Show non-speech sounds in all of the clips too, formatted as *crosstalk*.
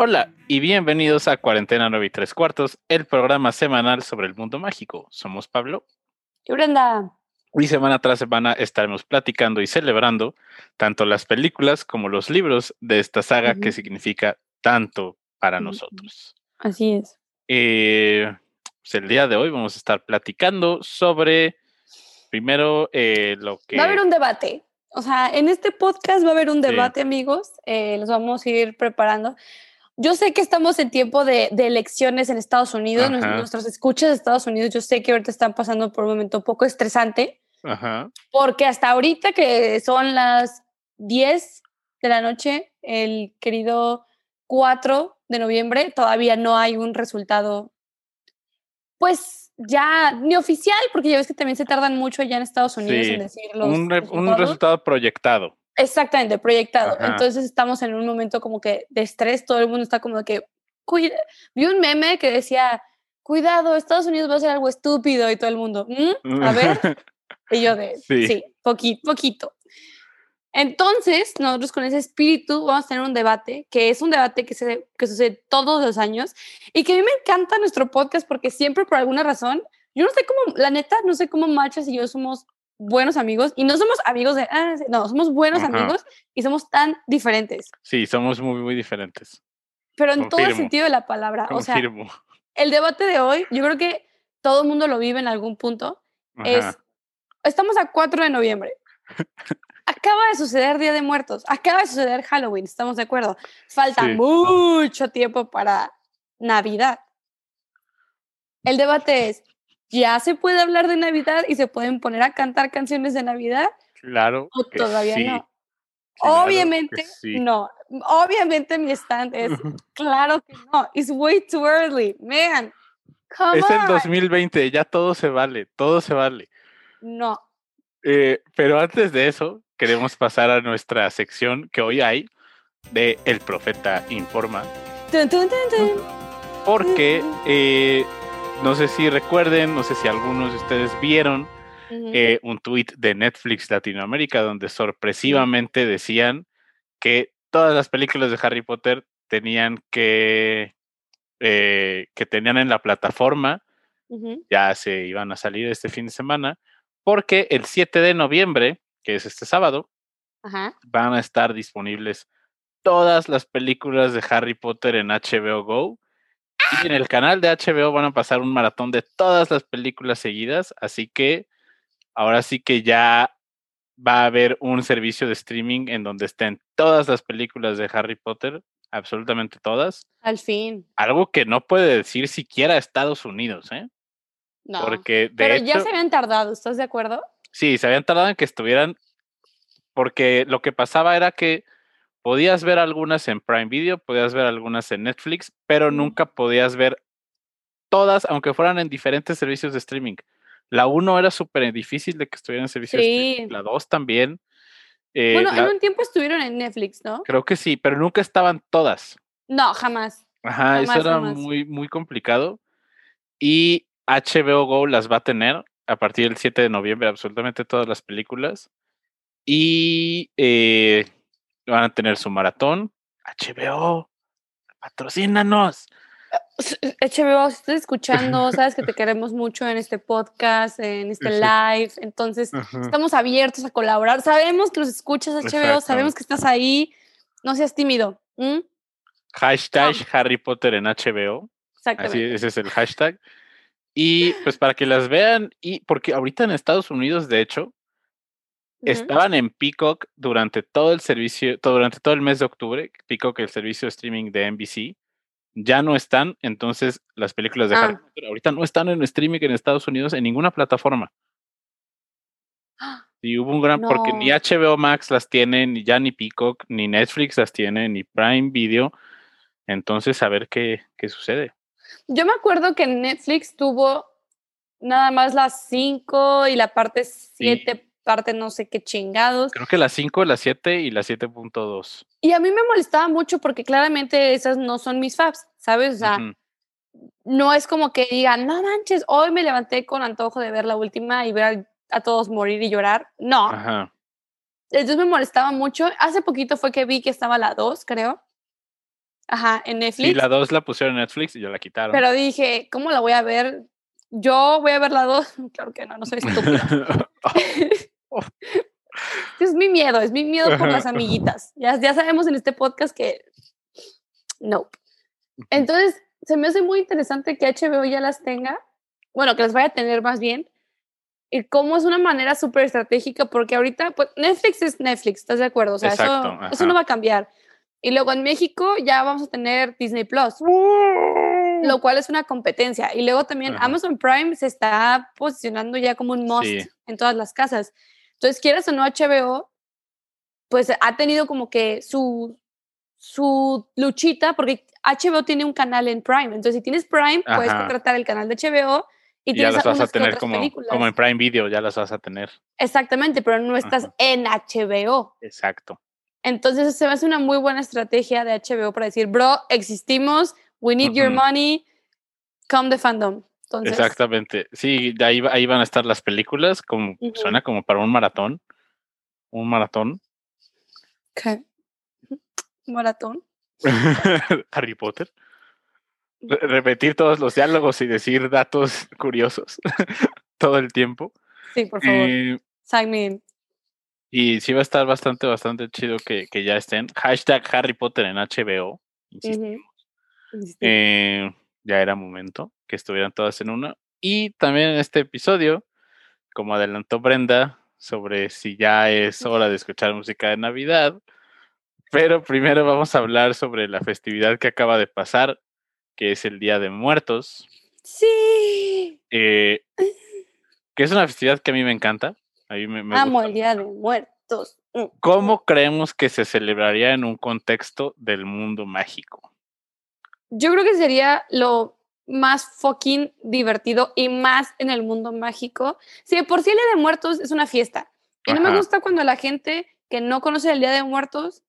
Hola y bienvenidos a Cuarentena 9 y 3 cuartos, el programa semanal sobre el mundo mágico. Somos Pablo. Y Brenda. Y semana tras semana estaremos platicando y celebrando tanto las películas como los libros de esta saga que significa tanto para nosotros. Así es. Eh, pues el día de hoy vamos a estar platicando sobre, primero, eh, lo que... Va a haber un debate. O sea, en este podcast va a haber un debate, amigos. Eh, los vamos a ir preparando. Yo sé que estamos en tiempo de, elecciones en Estados Unidos, nuestros escuchas de Estados Unidos, yo sé que ahorita están pasando por un momento un poco estresante, porque hasta ahorita que son las 10 de la noche, el querido 4 de noviembre, todavía no hay un resultado, pues ya ni oficial, porque ya ves que también se tardan mucho ya en Estados Unidos en decirlo. Un, un resultado proyectado. Exactamente, proyectado. Entonces estamos en un momento como que de estrés, todo el mundo está como que, cuida. Vi un meme que decía, cuidado, Estados Unidos va a hacer algo estúpido y todo el mundo, ¿Mm? a ver. *laughs* y yo de, sí, poquito, poquito. Entonces, nosotros con ese espíritu vamos a tener un debate, que es un debate que, se, que sucede todos los años y que a mí me encanta nuestro podcast porque siempre por alguna razón, yo no sé cómo, la neta, no sé cómo Machas y yo somos buenos amigos y no somos amigos de, ah, no, somos buenos amigos y somos tan diferentes. Sí, somos muy, muy diferentes. Pero en todo el sentido de la palabra. O sea, el debate de hoy, yo creo que todo el mundo lo vive en algún punto, es, estamos a 4 de noviembre. Acaba de suceder Día de Muertos, acaba de suceder Halloween, estamos de acuerdo. Falta mucho tiempo para Navidad. El debate es, ¿ya se puede hablar de Navidad y se pueden poner a cantar canciones de Navidad? Claro. ¿O todavía no? Obviamente no. Obviamente mi stand es *laughs* claro que no. It's way too early, man. Come es el 2020, ya todo se vale, todo se vale. No. Eh, pero antes de eso, queremos pasar a nuestra sección que hoy hay de El Profeta Informa. Porque eh, no sé si recuerden, no sé si algunos de ustedes vieron eh, un tweet de Netflix Latinoamérica donde sorpresivamente decían que todas las películas de Harry Potter tenían que, eh, que tenían en la plataforma, ya se iban a salir este fin de semana, porque el 7 de noviembre, que es este sábado, van a estar disponibles todas las películas de Harry Potter en HBO Go y en el canal de HBO van a pasar un maratón de todas las películas seguidas, así que ahora sí que ya va a haber un servicio de streaming en donde estén todas las películas de Harry Potter, absolutamente todas. Al fin. Algo que no puede decir siquiera Estados Unidos, ¿eh? No. Porque Pero ya se habían tardado, ¿estás de acuerdo? Sí, se habían tardado en que estuvieran, porque lo que pasaba era que podías ver algunas en Prime Video, podías ver algunas en Netflix, pero nunca podías ver todas, aunque fueran en diferentes servicios de streaming. La 1 era súper difícil de que estuviera en servicios de streaming, la 2 también. Eh, bueno, en un tiempo estuvieron en Netflix, ¿no? Creo que sí, pero nunca estaban todas. No, jamás. Ajá, eso era muy, muy complicado. Y HBO Go las va a tener a partir del 7 de noviembre, absolutamente todas las películas. Y eh, van a tener su maratón. HBO, patrocínanos. HBO, si estás escuchando, *laughs* sabes que te queremos mucho en este podcast, en este live, entonces estamos abiertos a colaborar. Sabemos que nos escuchas HBO, sabemos que estás ahí, no seas tímido. Hashtag Harry Potter en HBO. Así, ese es el hashtag. Y pues para que las vean, y porque ahorita en Estados Unidos, de hecho, Estaban en Peacock durante todo el servicio, durante todo el mes de octubre, Peacock, el servicio de streaming de NBC, ya no están, entonces las películas de Harry ah. Potter ahorita no están en streaming en Estados Unidos en ninguna plataforma. Y hubo un gran, porque ni HBO Max las tiene, ni ya ni Peacock, ni Netflix las tiene, ni Prime Video. Entonces, a ver qué, qué sucede. Yo me acuerdo que Netflix tuvo nada más las 5 y la parte 7 parte no sé qué chingados. Creo que la 5, la 7 y la 7.2. Y a mí me molestaba mucho porque claramente esas no son mis faps, ¿sabes? O sea, no es como que digan, no manches, hoy me levanté con antojo de ver la última y ver a, todos morir y llorar. No. Ajá. Entonces me molestaba mucho. Hace poquito fue que vi que estaba la 2, creo. Ajá, en Netflix. Sí, la 2 la pusieron en Netflix y ya la quitaron. Pero dije, ¿cómo la voy a ver? Yo voy a ver la 2. *laughs* Claro que no, no soy estúpida. *laughs* es mi miedo, es mi miedo por las amiguitas. Ya, ya sabemos en este podcast que no. Entonces, se me hace muy interesante que HBO ya las tenga, bueno, que las vaya a tener más bien, y cómo es una manera súper estratégica, porque ahorita, pues Netflix es Netflix, ¿estás de acuerdo? O sea, eso, eso no va a cambiar. Y luego en México ya vamos a tener Disney Plus, lo cual es una competencia. Y luego también Amazon Prime se está posicionando ya como un must en todas las casas. Entonces, quieras o no, HBO, pues ha tenido como que su, su luchita, porque HBO tiene un canal en Prime. Entonces, si tienes Prime, puedes contratar el canal de HBO y, ya las vas a tener como, como en Prime Video, ya las vas a tener. Exactamente, pero no estás en HBO. Exacto. Entonces se me hace una muy buena estrategia de HBO para decir, bro, existimos, we need your money, come the fandom. Exactamente. Sí, ahí, ahí van a estar las películas, como suena como para un maratón. Un maratón. ¿Qué? ¿Maratón? *laughs* Harry Potter. repetir todos los diálogos y decir datos curiosos *laughs* todo el tiempo. Sí, por favor. Eh, Sign me in. Y sí va a estar bastante, bastante chido que, que ya estén. Hashtag Harry Potter en HBO. Eh, ya era momento que estuvieran todas en una. Y también en este episodio, como adelantó Brenda, sobre si ya es hora de escuchar música de Navidad. Pero primero vamos a hablar sobre la festividad que acaba de pasar, que es el Día de Muertos. Sí. Eh, *laughs* que es una festividad que a mí me encanta. Amo el Día de Muertos. Mm, ¿Cómo mm. creemos que se celebraría en un contexto del mundo mágico? Yo creo que sería lo más fucking divertido y más en el mundo mágico. Si por sí el Día de Muertos es una fiesta. Y no me gusta cuando la gente que no conoce el Día de Muertos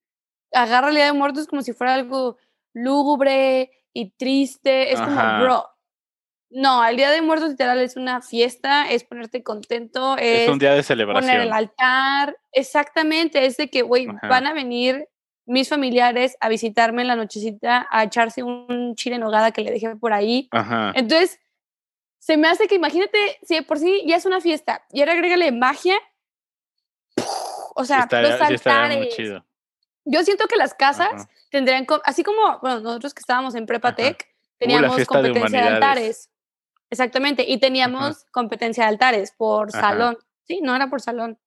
agarra el Día de Muertos como si fuera algo lúgubre y triste. Es como, bro, no, el Día de Muertos literal es una fiesta, es ponerte contento, es, un día de celebración. Poner el altar, exactamente, es de que, güey, van a venir mis familiares a visitarme en la nochecita, a echarse un chile en nogada que le dejé por ahí. Entonces, se me hace que imagínate, si de por sí ya es una fiesta y ahora agrégale magia, o sea, los altares. Yo siento que las casas tendrían, así como, bueno, nosotros que estábamos en Prepa Tech, uh, teníamos competencia de altares. Exactamente, y teníamos competencia de altares por salón. Sí, no era por salón.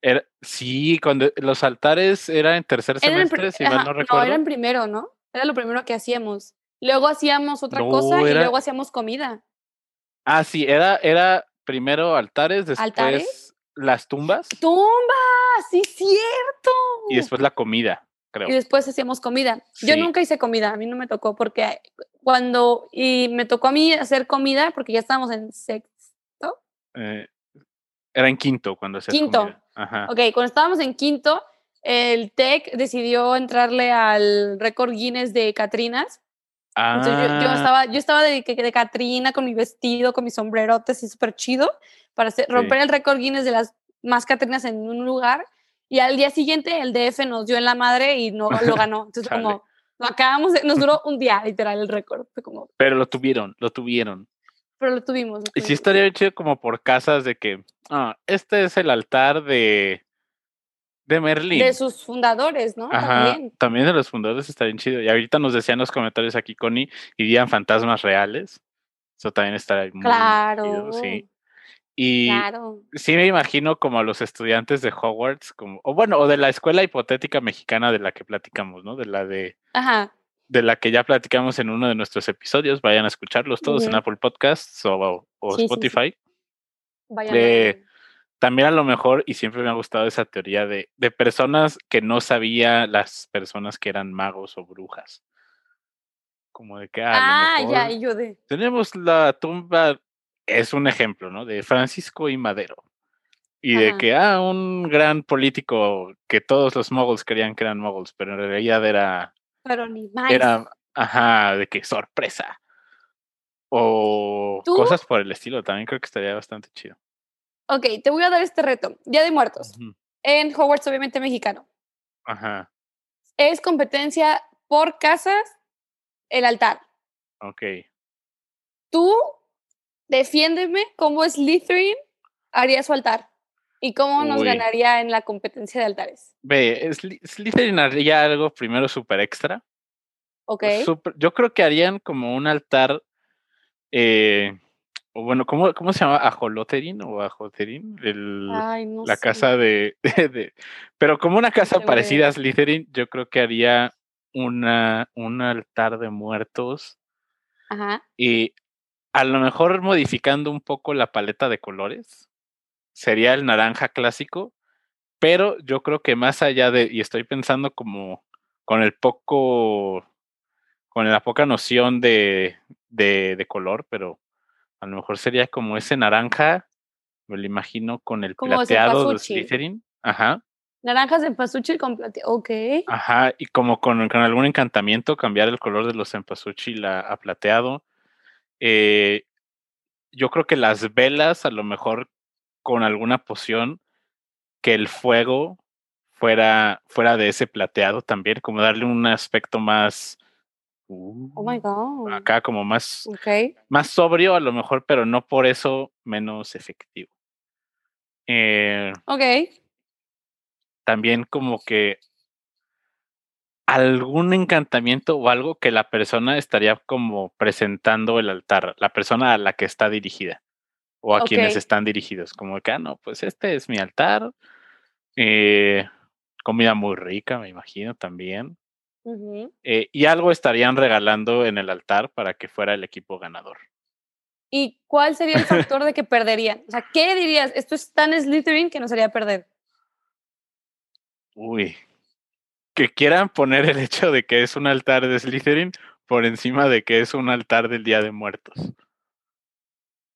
Era, sí, cuando los altares era en tercer semestre, si mal no recuerdo. No, era en primero, ¿no? Era lo primero que hacíamos. Luego hacíamos otra cosa y luego hacíamos comida. Ah, sí, era, era primero altares, después las tumbas. ¡Tumbas! Sí, cierto. Y después la comida. Y después hacíamos comida. Yo nunca hice comida, a mí no me tocó porque cuando, y me tocó a mí hacer comida porque ya estábamos en sexto. Eh, era en quinto cuando se Quinto. Ok, cuando estábamos en quinto, el TEC decidió entrarle al récord Guinness de Catrinas. Entonces yo, ah. estaba, yo estaba de, de Catrina con mi vestido, con mis sombrerotes y súper chido para romper el récord Guinness de las más Catrinas en un lugar y al día siguiente el DF nos dio en la madre y no *laughs* lo ganó. Entonces, como lo acabamos, nos duró *laughs* un día literal el récord. Como, Pero lo tuvieron, lo tuvieron. Pero lo tuvimos. Y sí estaría hecho como por casas de que, ah, este es el altar de, de Merlín. De sus fundadores, ¿no? también. también de los fundadores está bien chido. Y ahorita nos decían los comentarios aquí, Connie, irían fantasmas reales. Eso también estaría muy Claro. sí. Y sí me imagino como a los estudiantes de Hogwarts, como, o bueno, o de la escuela hipotética mexicana de la que platicamos, ¿no? De la de. De la que ya platicamos en uno de nuestros episodios. Vayan a escucharlos todos en Apple Podcasts o, Spotify. Vayan. también a lo mejor, y siempre me ha gustado esa teoría de, de personas que no sabían las personas que eran magos o brujas. Como de que. Ah, ah ya, y yo de. Tenemos la tumba es un ejemplo, ¿no? De Francisco y Madero. Y de que, ah, un gran político que todos los moguls creían que eran moguls, pero en realidad era. Pero ni más. Era, ajá, de que sorpresa. O cosas por el estilo, también creo que estaría bastante chido. Ok, te voy a dar este reto. Día de Muertos. En Hogwarts, obviamente mexicano. Ajá. Es competencia por casas el altar. Ok. Tú defiéndeme cómo Slytherin haría su altar y cómo nos ganaría en la competencia de altares. Ve, Slytherin haría algo primero súper extra. Ok. yo creo que harían como un altar eh, o bueno, ¿cómo, ¿cómo se llama? ¿Ajoloterín o Ajoterín? El, la casa *laughs* de, Pero como una casa parecida a Slytherin, yo creo que haría una, un altar de muertos. Ajá. Y a lo mejor modificando un poco la paleta de colores. Sería el naranja clásico. Pero yo creo que más allá de. Y estoy pensando como con el poco. Con la poca noción de, de, de color, pero a lo mejor sería como ese naranja, me lo imagino con el plateado de Slytherin. Ajá. Naranjas de pasuchi con plateado, ok. Ajá, y como con, algún encantamiento cambiar el color de los cempasúchil a, a plateado. Eh, yo creo que las velas, a lo mejor con alguna poción, que el fuego fuera, fuera de ese plateado también, como darle un aspecto más, oh my God. Acá como más, más sobrio a lo mejor, pero no por eso menos efectivo. Eh, ok. También como que algún encantamiento o algo que la persona estaría como presentando el altar, la persona a la que está dirigida o a quienes están dirigidos, como que, ah, no, pues este es mi altar, eh, comida muy rica, me imagino también. Eh, y algo estarían regalando en el altar para que fuera el equipo ganador. ¿Y cuál sería el *laughs* factor de que perderían? O sea, ¿qué dirías? Esto es tan Slytherin que nos haría perder. Uy, que quieran poner el hecho de que es un altar de Slytherin por encima de que es un altar del Día de Muertos.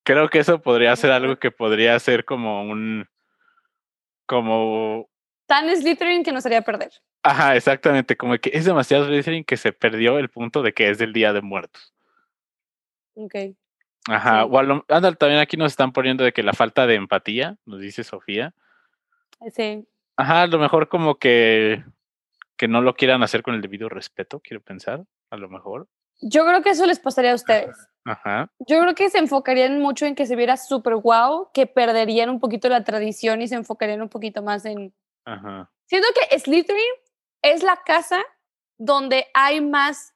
Creo que eso podría ser algo que podría ser como un como tan Slytherin que nos haría perder. Ajá, exactamente, como que es demasiado Slytherin que se perdió el punto de que es del Día de Muertos. Ok. Ajá, o también aquí nos están poniendo de que la falta de empatía, nos dice Sofía. Sí. Ajá, a lo mejor como que, que no lo quieran hacer con el debido respeto, quiero pensar, a lo mejor. Yo creo que eso les pasaría a ustedes. Ajá. Yo creo que se enfocarían mucho en que se viera súper guau, que perderían un poquito la tradición y se enfocarían un poquito más en... Ajá. Siento que Slytherin es la casa donde hay más.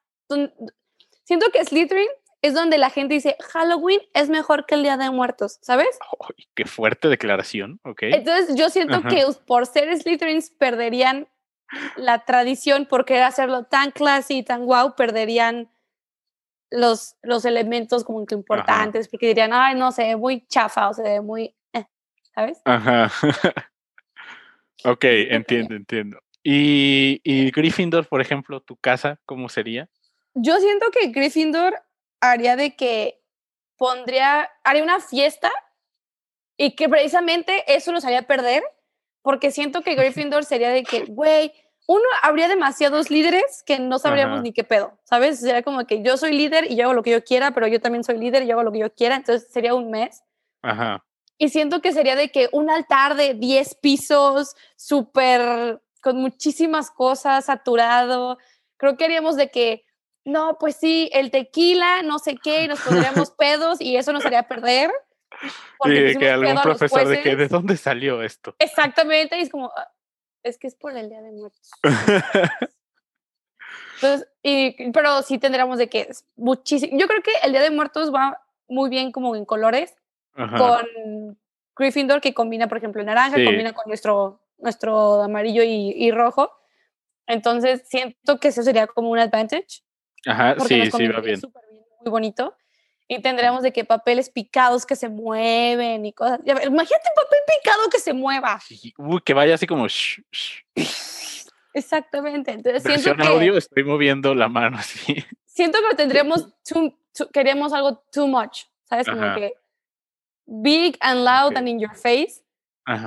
siento que Slytherin es donde la gente dice Halloween es mejor que el Día de Muertos, ¿sabes? qué fuerte declaración, ok. Entonces yo siento que por ser Slytherins perderían la tradición por querer hacerlo tan classy y tan guau, perderían los, los elementos como que importantes, porque dirían, ay, no, se ve muy chafa o se ve muy, eh", ¿sabes? Ajá. *laughs* ok, entiendo, entiendo. Y, y Gryffindor, por ejemplo, tu casa, ¿cómo sería? Yo siento que Gryffindor haría de que pondría, haría una fiesta y que precisamente eso nos haría perder, porque siento que *laughs* Gryffindor sería de que, güey, uno, habría demasiados líderes que no sabríamos ni qué pedo, ¿sabes? Sería como que yo soy líder y yo hago lo que yo quiera, pero yo también soy líder y yo hago lo que yo quiera, entonces sería un mes. Ajá. Y siento que sería de que un altar de 10 pisos, súper con muchísimas cosas, saturado. Creo que haríamos de que, no, pues sí, el tequila, no sé qué, y nos pondríamos *laughs* pedos y eso nos haría perder. Y de que algún profesor de que, ¿de dónde salió esto? Exactamente, y es como, es que es por el Día de Muertos. *laughs* Entonces, y, pero sí tendríamos de que es muchísimo. Yo creo que el Día de Muertos va muy bien como en colores, con Gryffindor que combina, por ejemplo, naranja, combina con nuestro nuestro amarillo y, rojo. Entonces siento que eso sería como un advantage. Ajá, sí, sí, va bien. Muy bonito. Y tendríamos de que papeles picados que se mueven y cosas. Imagínate un papel picado que se mueva. Uy, que vaya así como. Exactamente. Entonces siento que, audio estoy moviendo la mano así. *laughs* Siento que tendríamos, queremos algo too much, ¿sabes? Como que big and loud and in your face.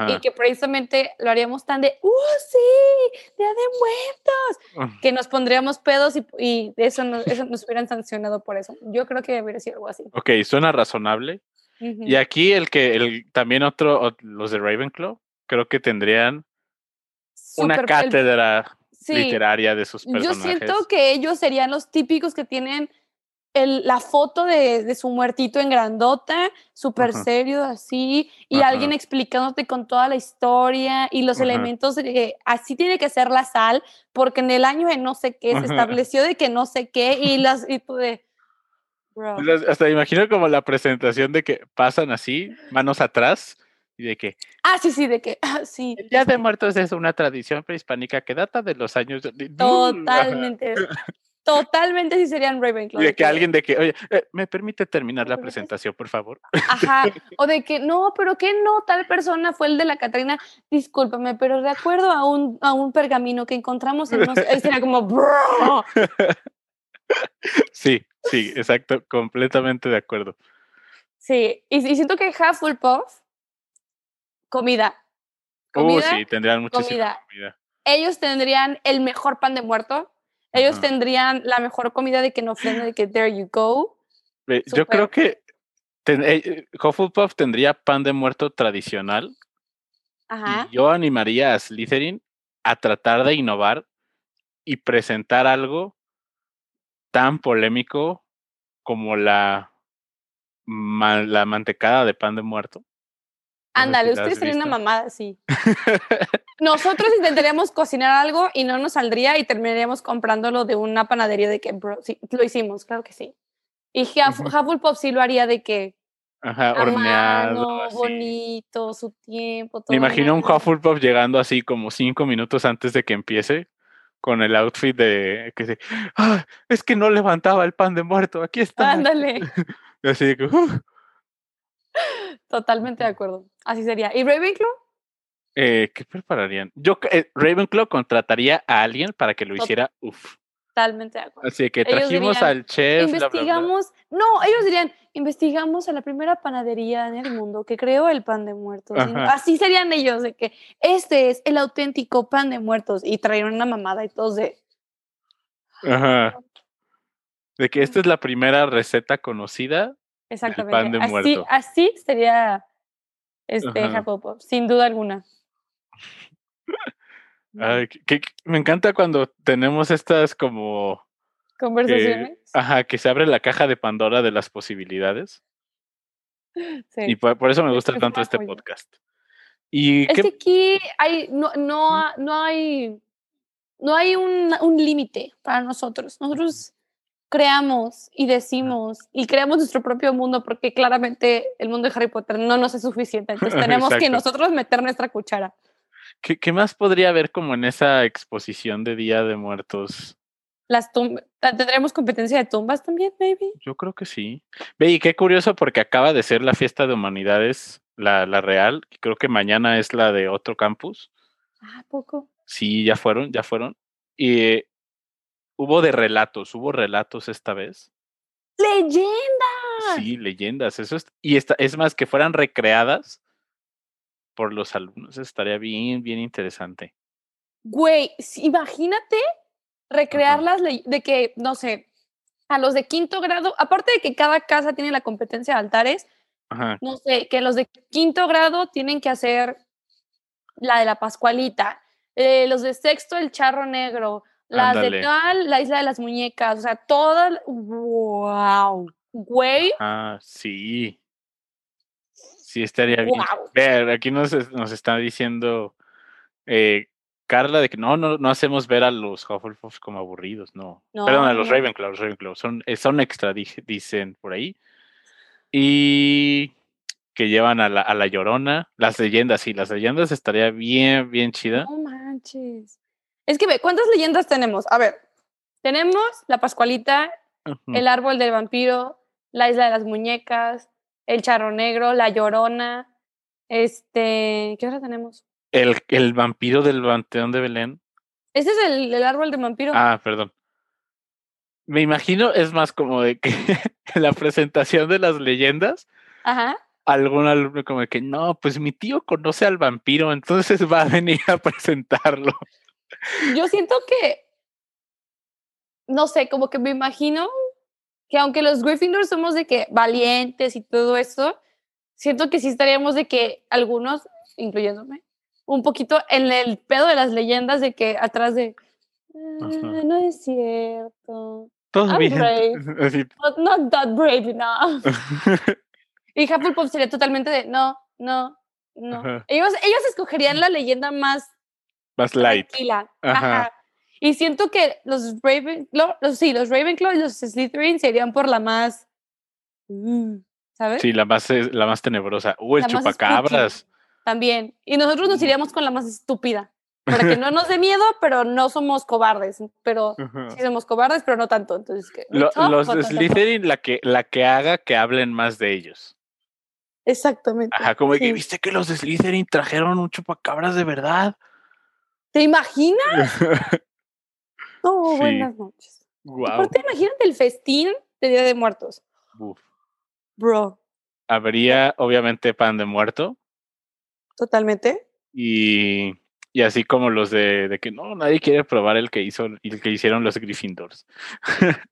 Y que precisamente lo haríamos tan de, ¡uh, sí! ¡Día de muertos! Que nos pondríamos pedos y, y eso, nos, eso nos hubieran sancionado por eso. Yo creo que debería ser algo así. Ok, suena razonable. Y aquí el que, el, también otro, los de Ravenclaw, creo que tendrían una cátedra literaria de sus personajes. Yo siento que ellos serían los típicos que tienen el, la foto de, de, su muertito en grandota, súper serio, así, y alguien explicándote con toda la historia y los elementos de que así tiene que ser la sal, porque en el año de no sé qué se estableció de que no sé qué, y *laughs* las y tú de. Hasta me imagino como la presentación de que pasan así, manos atrás, y de que. Ah, sí, sí, de que. Ah, sí. El Día de Muertos es una tradición prehispánica que data de los años. Totalmente. Totalmente sí serían Ravenclaw. Y de que alguien de que, oye, eh, ¿me permite terminar la presentación, por favor? Ajá, *laughs* o de que, no, pero que no, tal persona fue el de la Catarina, discúlpame, pero de acuerdo a un, a un pergamino que encontramos en él sería como, Bro. Sí, sí, exacto, completamente de acuerdo. Sí, y, siento que Hufflepuff, comida. Uh, comida, sí, tendrían muchísima comida. Ellos tendrían el mejor pan de muerto ellos tendrían la mejor comida de que no ofrenda, de que there you go. Yo creo que eh, Hufflepuff tendría pan de muerto tradicional. Ajá. Y yo animaría a Slytherin a tratar de innovar y presentar algo tan polémico como la, la mantecada de pan de muerto. Ándale, ustedes serían una mamada, sí. *laughs* Nosotros intentaríamos cocinar algo y no nos saldría y terminaríamos comprándolo de una panadería de que, bro, sí, lo hicimos, claro que sí. Y Hufflepuff sí lo haría de que. Ajá, horneado. bonito, su tiempo. Todo Me imagino un Hufflepuff llegando así como cinco minutos antes de que empiece con el outfit de que se, ah, es que no levantaba el pan de muerto, aquí está. Ándale. *laughs* así que, Totalmente de acuerdo. Así sería. ¿Y Ravenclaw? Eh, ¿Qué prepararían? Yo, eh, Ravenclaw contrataría a alguien para que lo hiciera, uff. Totalmente de acuerdo. Así que trajimos al chef. Investigamos, no, ellos dirían, investigamos a la primera panadería en el mundo que creó el pan de muertos. Así serían ellos, de que este es el auténtico pan de muertos y trajeron una mamada y todos de... Ajá. De que esta es la primera receta conocida Exactamente. así, así sería este sin duda alguna. Me encanta cuando tenemos estas como conversaciones. ajá, que se abre la caja de Pandora de las posibilidades. Sí. Y por, eso me gusta tanto este podcast. Y es que aquí hay, no, no, no hay, no hay un, un límite para nosotros. Nosotros creamos y decimos y creamos nuestro propio mundo porque claramente el mundo de Harry Potter no nos es suficiente. Entonces *laughs* tenemos que nosotros meter nuestra cuchara. ¿Qué, más podría haber como en esa exposición de Día de Muertos? Las tumbas. ¿Tendremos competencia de tumbas también, maybe? Yo creo que sí. Ve, y qué curioso porque acaba de ser la fiesta de humanidades, la, la real. Creo que mañana es la de otro campus. Ah, poco. Sí, ya fueron, ya fueron. Y hubo de relatos, hubo relatos esta vez. ¡Leyendas! Sí, leyendas. Eso es, y esta, es más, que fueran recreadas por los alumnos. estaría bien, bien interesante. Güey, imagínate recrearlas de que, no sé, a los de quinto grado, aparte de que cada casa tiene la competencia de altares, no sé, que los de quinto grado tienen que hacer la de la Pascualita, eh, los de sexto el charro negro, las de tal, la isla de las muñecas, o sea, todas, wow, güey. Ah, sí. Sí, estaría bien. Ver, aquí nos, nos está diciendo eh, Carla de que no, no, no hacemos ver a los Hufflepuff como aburridos, no. Perdón, a los Ravenclaw, los Ravenclaw, son, eh, son extra, dicen por ahí. Y que llevan a la, a la Llorona, las leyendas, sí, las leyendas estaría bien, bien chida. No manches. Es que ve, ¿cuántas leyendas tenemos? A ver, tenemos la Pascualita, el árbol del vampiro, la isla de las muñecas, el charro negro, la llorona, este, ¿qué otra tenemos? El, el vampiro del Panteón de Belén. Ese es el, el árbol del vampiro. Ah, perdón. Me imagino, es más como de que en *laughs* la presentación de las leyendas, Ajá. algún alumno como de que, no, pues mi tío conoce al vampiro, entonces va a venir a presentarlo. Yo siento que, no sé, como que me imagino que aunque los Gryffindors somos de que valientes y todo eso, siento que sí estaríamos de que algunos, incluyéndome, un poquito en el pedo de las leyendas de que atrás de, no es cierto. Todo I'm brave, *laughs* but not that brave enough. *laughs* y Hufflepuff sería totalmente de no, no, no. Ellos, ellos escogerían la leyenda más Más light. tranquila. Ajá. Ajá. Y siento que los Ravenclaw, los, sí, los Ravenclaw y los Slytherin serían por la más, mm, ¿sabes? Sí, la más, la más tenebrosa. Uh, el La chupacabras. También. Y nosotros nos iríamos con la más estúpida. Para que *laughs* no nos dé miedo, pero no somos cobardes. Pero sí somos cobardes, pero no tanto. Entonces, Lo- los Slytherin, la que, la que haga que hablen más de ellos. Exactamente. Ajá, como que viste que los de Slytherin trajeron un chupacabras de verdad. ¿Te imaginas? *laughs* No, Sí. buenas noches. wow. Aparte, imagínate el festín de Día de Muertos. Bro, Habría, obviamente, pan de muerto. totalmente. Y, y así como los de, de que no, nadie quiere probar el que hizo el que hicieron los Gryffindors. *laughs*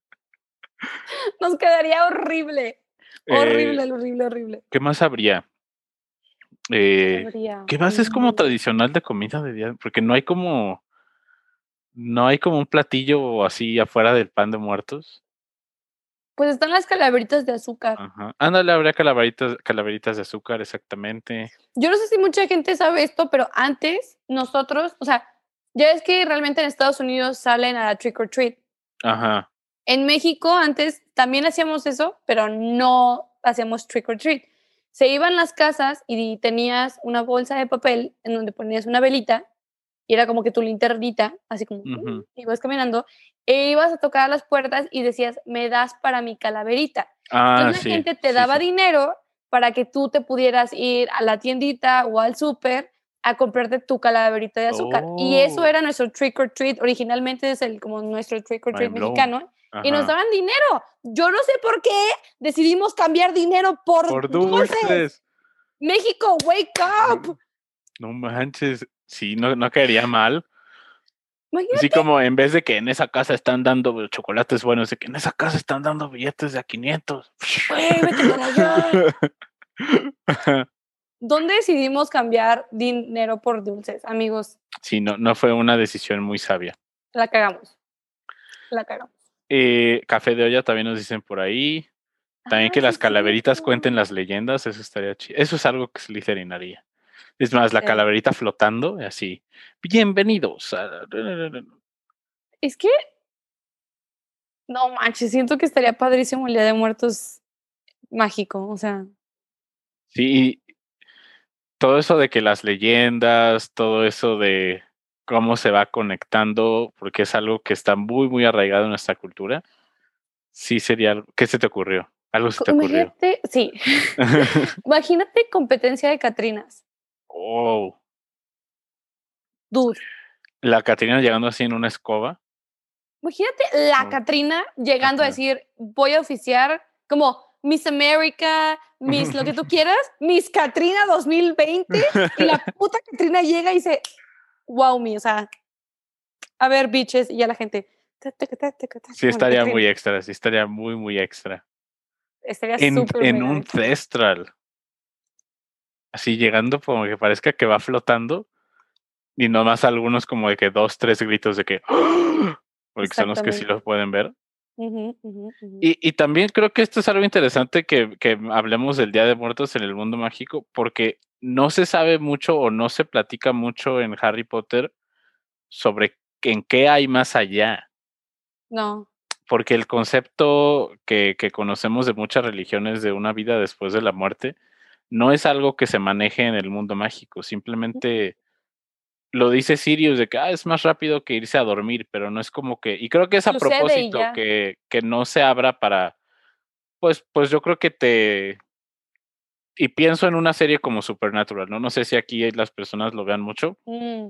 Nos quedaría horrible. Eh, Horrible, horrible, horrible. ¿Qué más habría? Eh, Habría, ¿Qué más es como mm, tradicional de comida de día? Porque no hay como. No hay como un platillo así afuera del pan de muertos. Pues están las calaveritas de azúcar. Ajá. Ándale, habría calaveritas, calaveritas de azúcar, exactamente. Yo no sé si mucha gente sabe esto, pero antes nosotros, o sea, ya es que realmente en Estados Unidos salen a la trick or treat. Ajá. En México antes también hacíamos eso, pero no hacíamos trick or treat. Se iban las casas y tenías una bolsa de papel en donde ponías una velita y era como que tu linternita, así como ibas caminando, e ibas a tocar a las puertas y decías, me das para mi calaverita. Ah, Entonces sí. la gente te sí, daba sí. dinero para que tú te pudieras ir a la tiendita o al súper a comprarte tu calaverita de azúcar. Y eso Oh. era nuestro trick or treat. Originalmente es el, como nuestro trick or treat mexicano. Y nos daban dinero. Yo no sé por qué decidimos cambiar dinero por, Por dulces. dulces. México, wake up. No manches. Sí, no, no caería mal. Imagínate, Así como en vez de que en esa casa están dando chocolates buenos, de que en esa casa están dando billetes de a 500. güey, vete para allá. *laughs* ¿Dónde decidimos cambiar dinero por dulces, amigos? sí, no, no fue una decisión muy sabia. La cagamos. La cagamos. Eh, café de olla también nos dicen por ahí. También Ah, que las calaveritas cuenten las leyendas, eso estaría chido. Eso es algo que Slytherin haría. Es más, la calaverita flotando, así. Bienvenidos a... Es que. No manches, siento que estaría padrísimo el Día de Muertos mágico. O sea, Sí, todo eso de que las leyendas, todo eso de cómo se va conectando, porque es algo que está muy, muy arraigado en nuestra cultura. Sí sería algo. ¿Qué se te ocurrió? Algo se te ocurrió. imagínate, sí, *laughs* *laughs* imagínate competencia de Catrinas. Oh, Dude, la Catrina llegando así en una escoba. imagínate la Oh. Catrina llegando a decir, voy a oficiar como Miss America, Miss lo que tú quieras, Miss Catrina 2020, y la *laughs* puta Catrina llega y dice, wow, me, o sea, a ver, bitches, y ya la gente. Sí, estaría muy extra, sí, estaría muy, muy extra. Estaría En, en un extra. Así llegando como que parezca que va flotando. Y nomás algunos como de que dos, tres gritos de que... *gasps* Porque son los que sí los pueden ver. Y, y también creo que esto es algo interesante que, que hablemos del Día de Muertos en el mundo mágico, porque no se sabe mucho o no se platica mucho en Harry Potter sobre en qué hay más allá. No. Porque el concepto que, que conocemos de muchas religiones de una vida después de la muerte no es algo que se maneje en el mundo mágico. Simplemente lo dice Sirius de que ah, es más rápido que irse a dormir, pero no es como que. Y creo que es a Sucede propósito que, que no se abra para. Pues, pues yo creo que te. Y pienso en una serie como Supernatural, ¿no? No sé si aquí las personas lo vean mucho, Mm,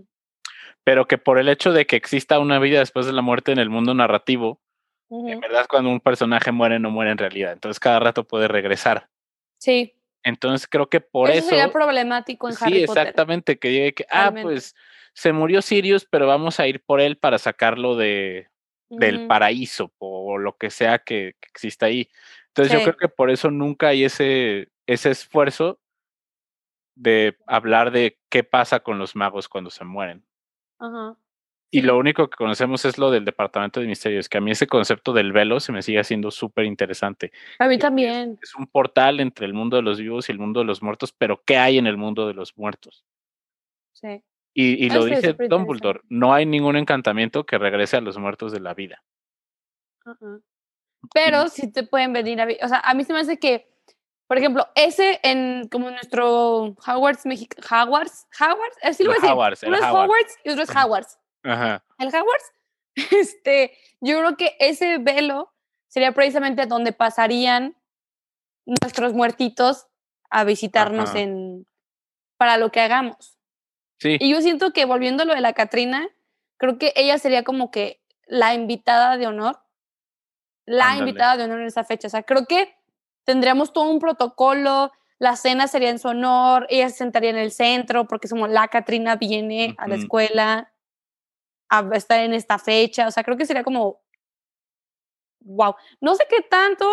pero que por el hecho de que exista una vida después de la muerte en el mundo narrativo, en verdad cuando un personaje muere no muere en realidad, entonces cada rato puede regresar. Sí. Entonces creo que por eso, eso... sería problemático en sí, Harry Potter. exactamente, que diga que, ah, pues se murió Sirius, pero vamos a ir por él para sacarlo de, del paraíso o lo que sea que, que exista ahí. Entonces yo Sí. creo que por eso nunca hay ese, ese esfuerzo de hablar de qué pasa con los magos cuando se mueren. Ajá. Y lo único que conocemos es lo del Departamento de Misterios, que a mí ese concepto del velo se me sigue haciendo súper interesante. A mí también. Es, un portal entre el mundo de los vivos y el mundo de los muertos, pero ¿qué hay en el mundo de los muertos? Sí. Y, lo dice Dumbledore, no hay ningún encantamiento que regrese a los muertos de la vida. Pero sí te pueden venir a... O sea, a mí se me hace que por ejemplo, ese en como nuestro Hogwarts México, Hogwarts, Hogwarts, así lo voy a decir. Uno es Hogwarts y otro es Hogwarts. Ajá. El Hogwarts, *laughs* este, yo creo que ese velo sería precisamente donde pasarían nuestros muertitos a visitarnos en para lo que hagamos. Sí. Y yo siento que volviendo a lo de la Catrina, creo que ella sería como que la invitada de honor, la invitada de honor en esa fecha. O sea, creo que tendríamos todo un protocolo, la cena sería en su honor, ella se sentaría en el centro porque como la Catrina viene a la escuela a estar en esta fecha, o sea, creo que sería como, wow, no sé qué tanto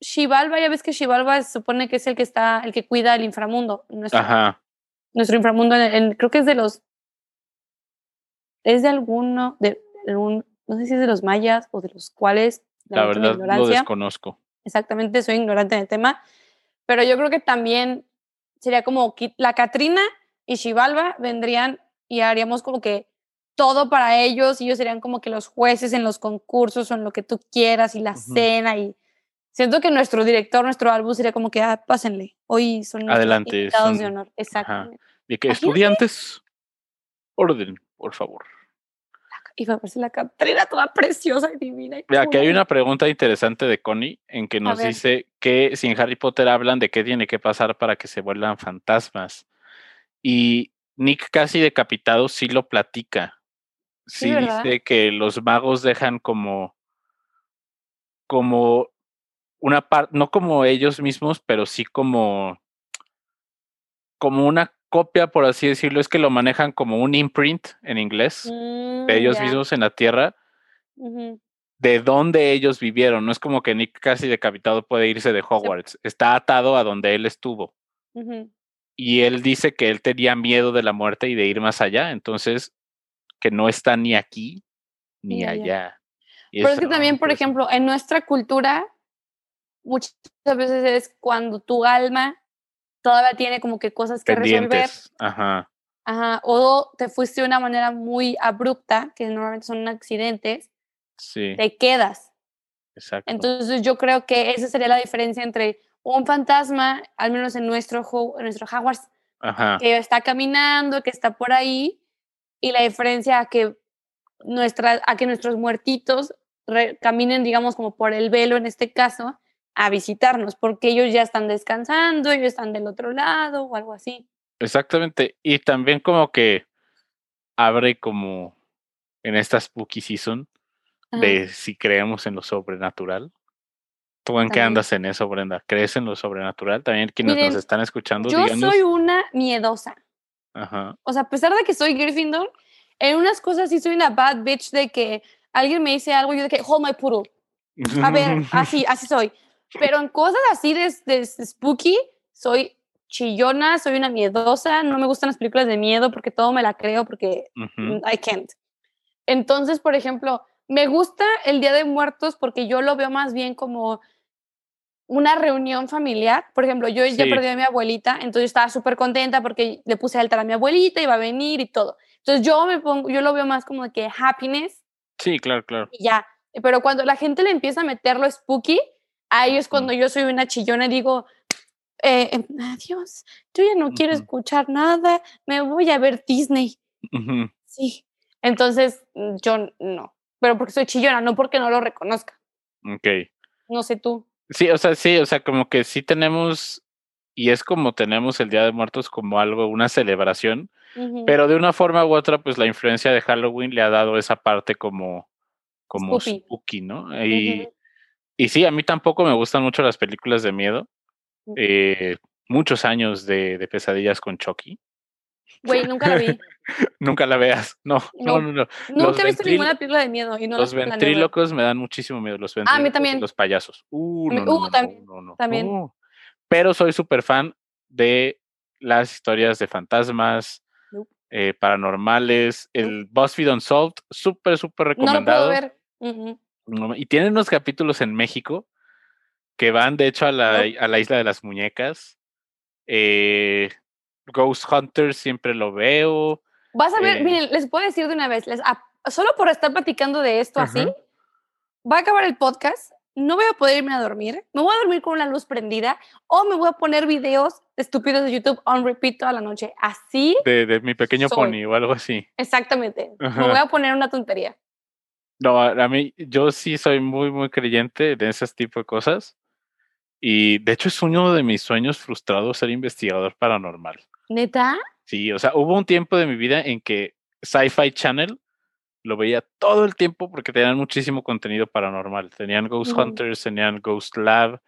Shivalba, ya ves que Shivalba se supone que es el que está, el que cuida el inframundo, nuestro, Ajá. nuestro inframundo, creo que es de los, es de alguno, de algún, no sé si es de los mayas o de los cuales. la verdad lo desconozco exactamente, soy ignorante en el tema, pero yo creo que también sería como la Catrina y Xibalba vendrían y haríamos como que todo para ellos y ellos serían como que los jueces en los concursos o en lo que tú quieras y la cena y siento que nuestro director, nuestro álbum sería como que, ah, pásenle, hoy son Adelante, invitados de honor. Exactamente. Y que estudiantes, orden, por favor y va a verse la Catrina toda preciosa y divina. Y aquí hay una pregunta interesante de Connie en que nos dice que si en Harry Potter hablan de qué tiene que pasar para que se vuelvan fantasmas. Y Nick casi decapitado sí lo platica. Sí, dice que los magos dejan como como una parte, no como ellos mismos, pero sí como como una copia, por así decirlo, es que lo manejan como un imprint en inglés de mm, ellos mismos en la Tierra, de dónde ellos vivieron. No es como que Nick casi decapitado puede irse de Hogwarts, está atado a donde él estuvo. Y él dice que él tenía miedo de la muerte y de ir más allá, entonces que no está ni aquí ni, allá. Pero es que también, por ejemplo, en nuestra cultura, muchas veces es cuando tu alma todavía tiene como que cosas que resolver. Ajá. Ajá. O te fuiste de una manera muy abrupta, que normalmente son accidentes. Sí. Te quedas. Exacto. Entonces yo creo que esa sería la diferencia entre un fantasma, al menos en nuestro, en nuestro Hogwarts, que está caminando, que está por ahí, y la diferencia a que, nuestra, a que nuestros muertitos caminen, digamos, como por el velo en este caso, a visitarnos, porque ellos ya están descansando, ellos están del otro lado o algo así. Exactamente. Y también como que abre como en esta spooky season de si creemos en lo sobrenatural. ¿Tú en qué andas en eso, Brenda? ¿Crees en lo sobrenatural? También quienes nos están escuchando. Yo soy una miedosa. Ajá. O sea, a pesar de que soy Gryffindor, en unas cosas sí soy una bad bitch de que alguien me dice algo y yo de que, hold my poodle. A ver, *laughs* así, así soy. Pero en cosas así de, spooky, soy chillona, soy una miedosa, no me gustan las películas de miedo porque todo me la creo porque I can't. Entonces, por ejemplo, me gusta el Día de Muertos porque yo lo veo más bien como una reunión familiar. Por ejemplo, yo ya perdí a mi abuelita, entonces estaba súper contenta porque le puse altar a mi abuelita, iba a venir y todo. Entonces yo me pongo, yo lo veo más como de que happiness. Sí, claro, claro. Y ya. Pero cuando la gente le empieza a meter lo spooky, Ahí es cuando yo soy una chillona y digo, eh, em, adiós, yo ya no quiero escuchar nada, me voy a ver Disney. Sí. Entonces, yo no. Pero porque soy chillona, no porque no lo reconozca. Ok. No sé tú. Sí, o sea, sí, o sea, como que sí tenemos, y es como tenemos el Día de Muertos como algo, una celebración, pero de una forma u otra, pues la influencia de Halloween le ha dado esa parte como, como spooky, ¿no? Y, y sí, a mí tampoco me gustan mucho las películas de miedo. Eh, muchos años de, pesadillas con Chucky. Güey, nunca la vi. *laughs* nunca la veas. No, no, no. no, Nunca he visto ninguna película de miedo. Y no los ventrílocos me dan muchísimo miedo. Los ah, a mí también. Los payasos. Uh, no, uh, también. también. Pero soy súper fan de las historias de fantasmas, eh, paranormales, el BuzzFeed Unsolved, súper, súper recomendado. No puedo ver. Y tienen unos capítulos en México que van, de hecho, a la, a la isla de las muñecas. Eh, Ghost Hunters siempre lo veo. Vas a ver, miren, les puedo decir de una vez, les, solo por estar platicando de esto así, va a acabar el podcast no voy a poder irme a dormir, me voy a dormir con la luz prendida o me voy a poner videos estúpidos de YouTube on repeat toda la noche. Así. De, mi pequeño pony o algo así. Exactamente. Me voy a poner una tontería. No, a mí, yo sí soy muy, muy creyente de ese tipo de cosas. Y de hecho es uno de mis sueños frustrados ser investigador paranormal. ¿Neta? Sí, o sea, hubo un tiempo de mi vida en que Sci-Fi Channel lo veía todo el tiempo porque tenían muchísimo contenido paranormal. Tenían Ghost Hunters, tenían Ghost Lab,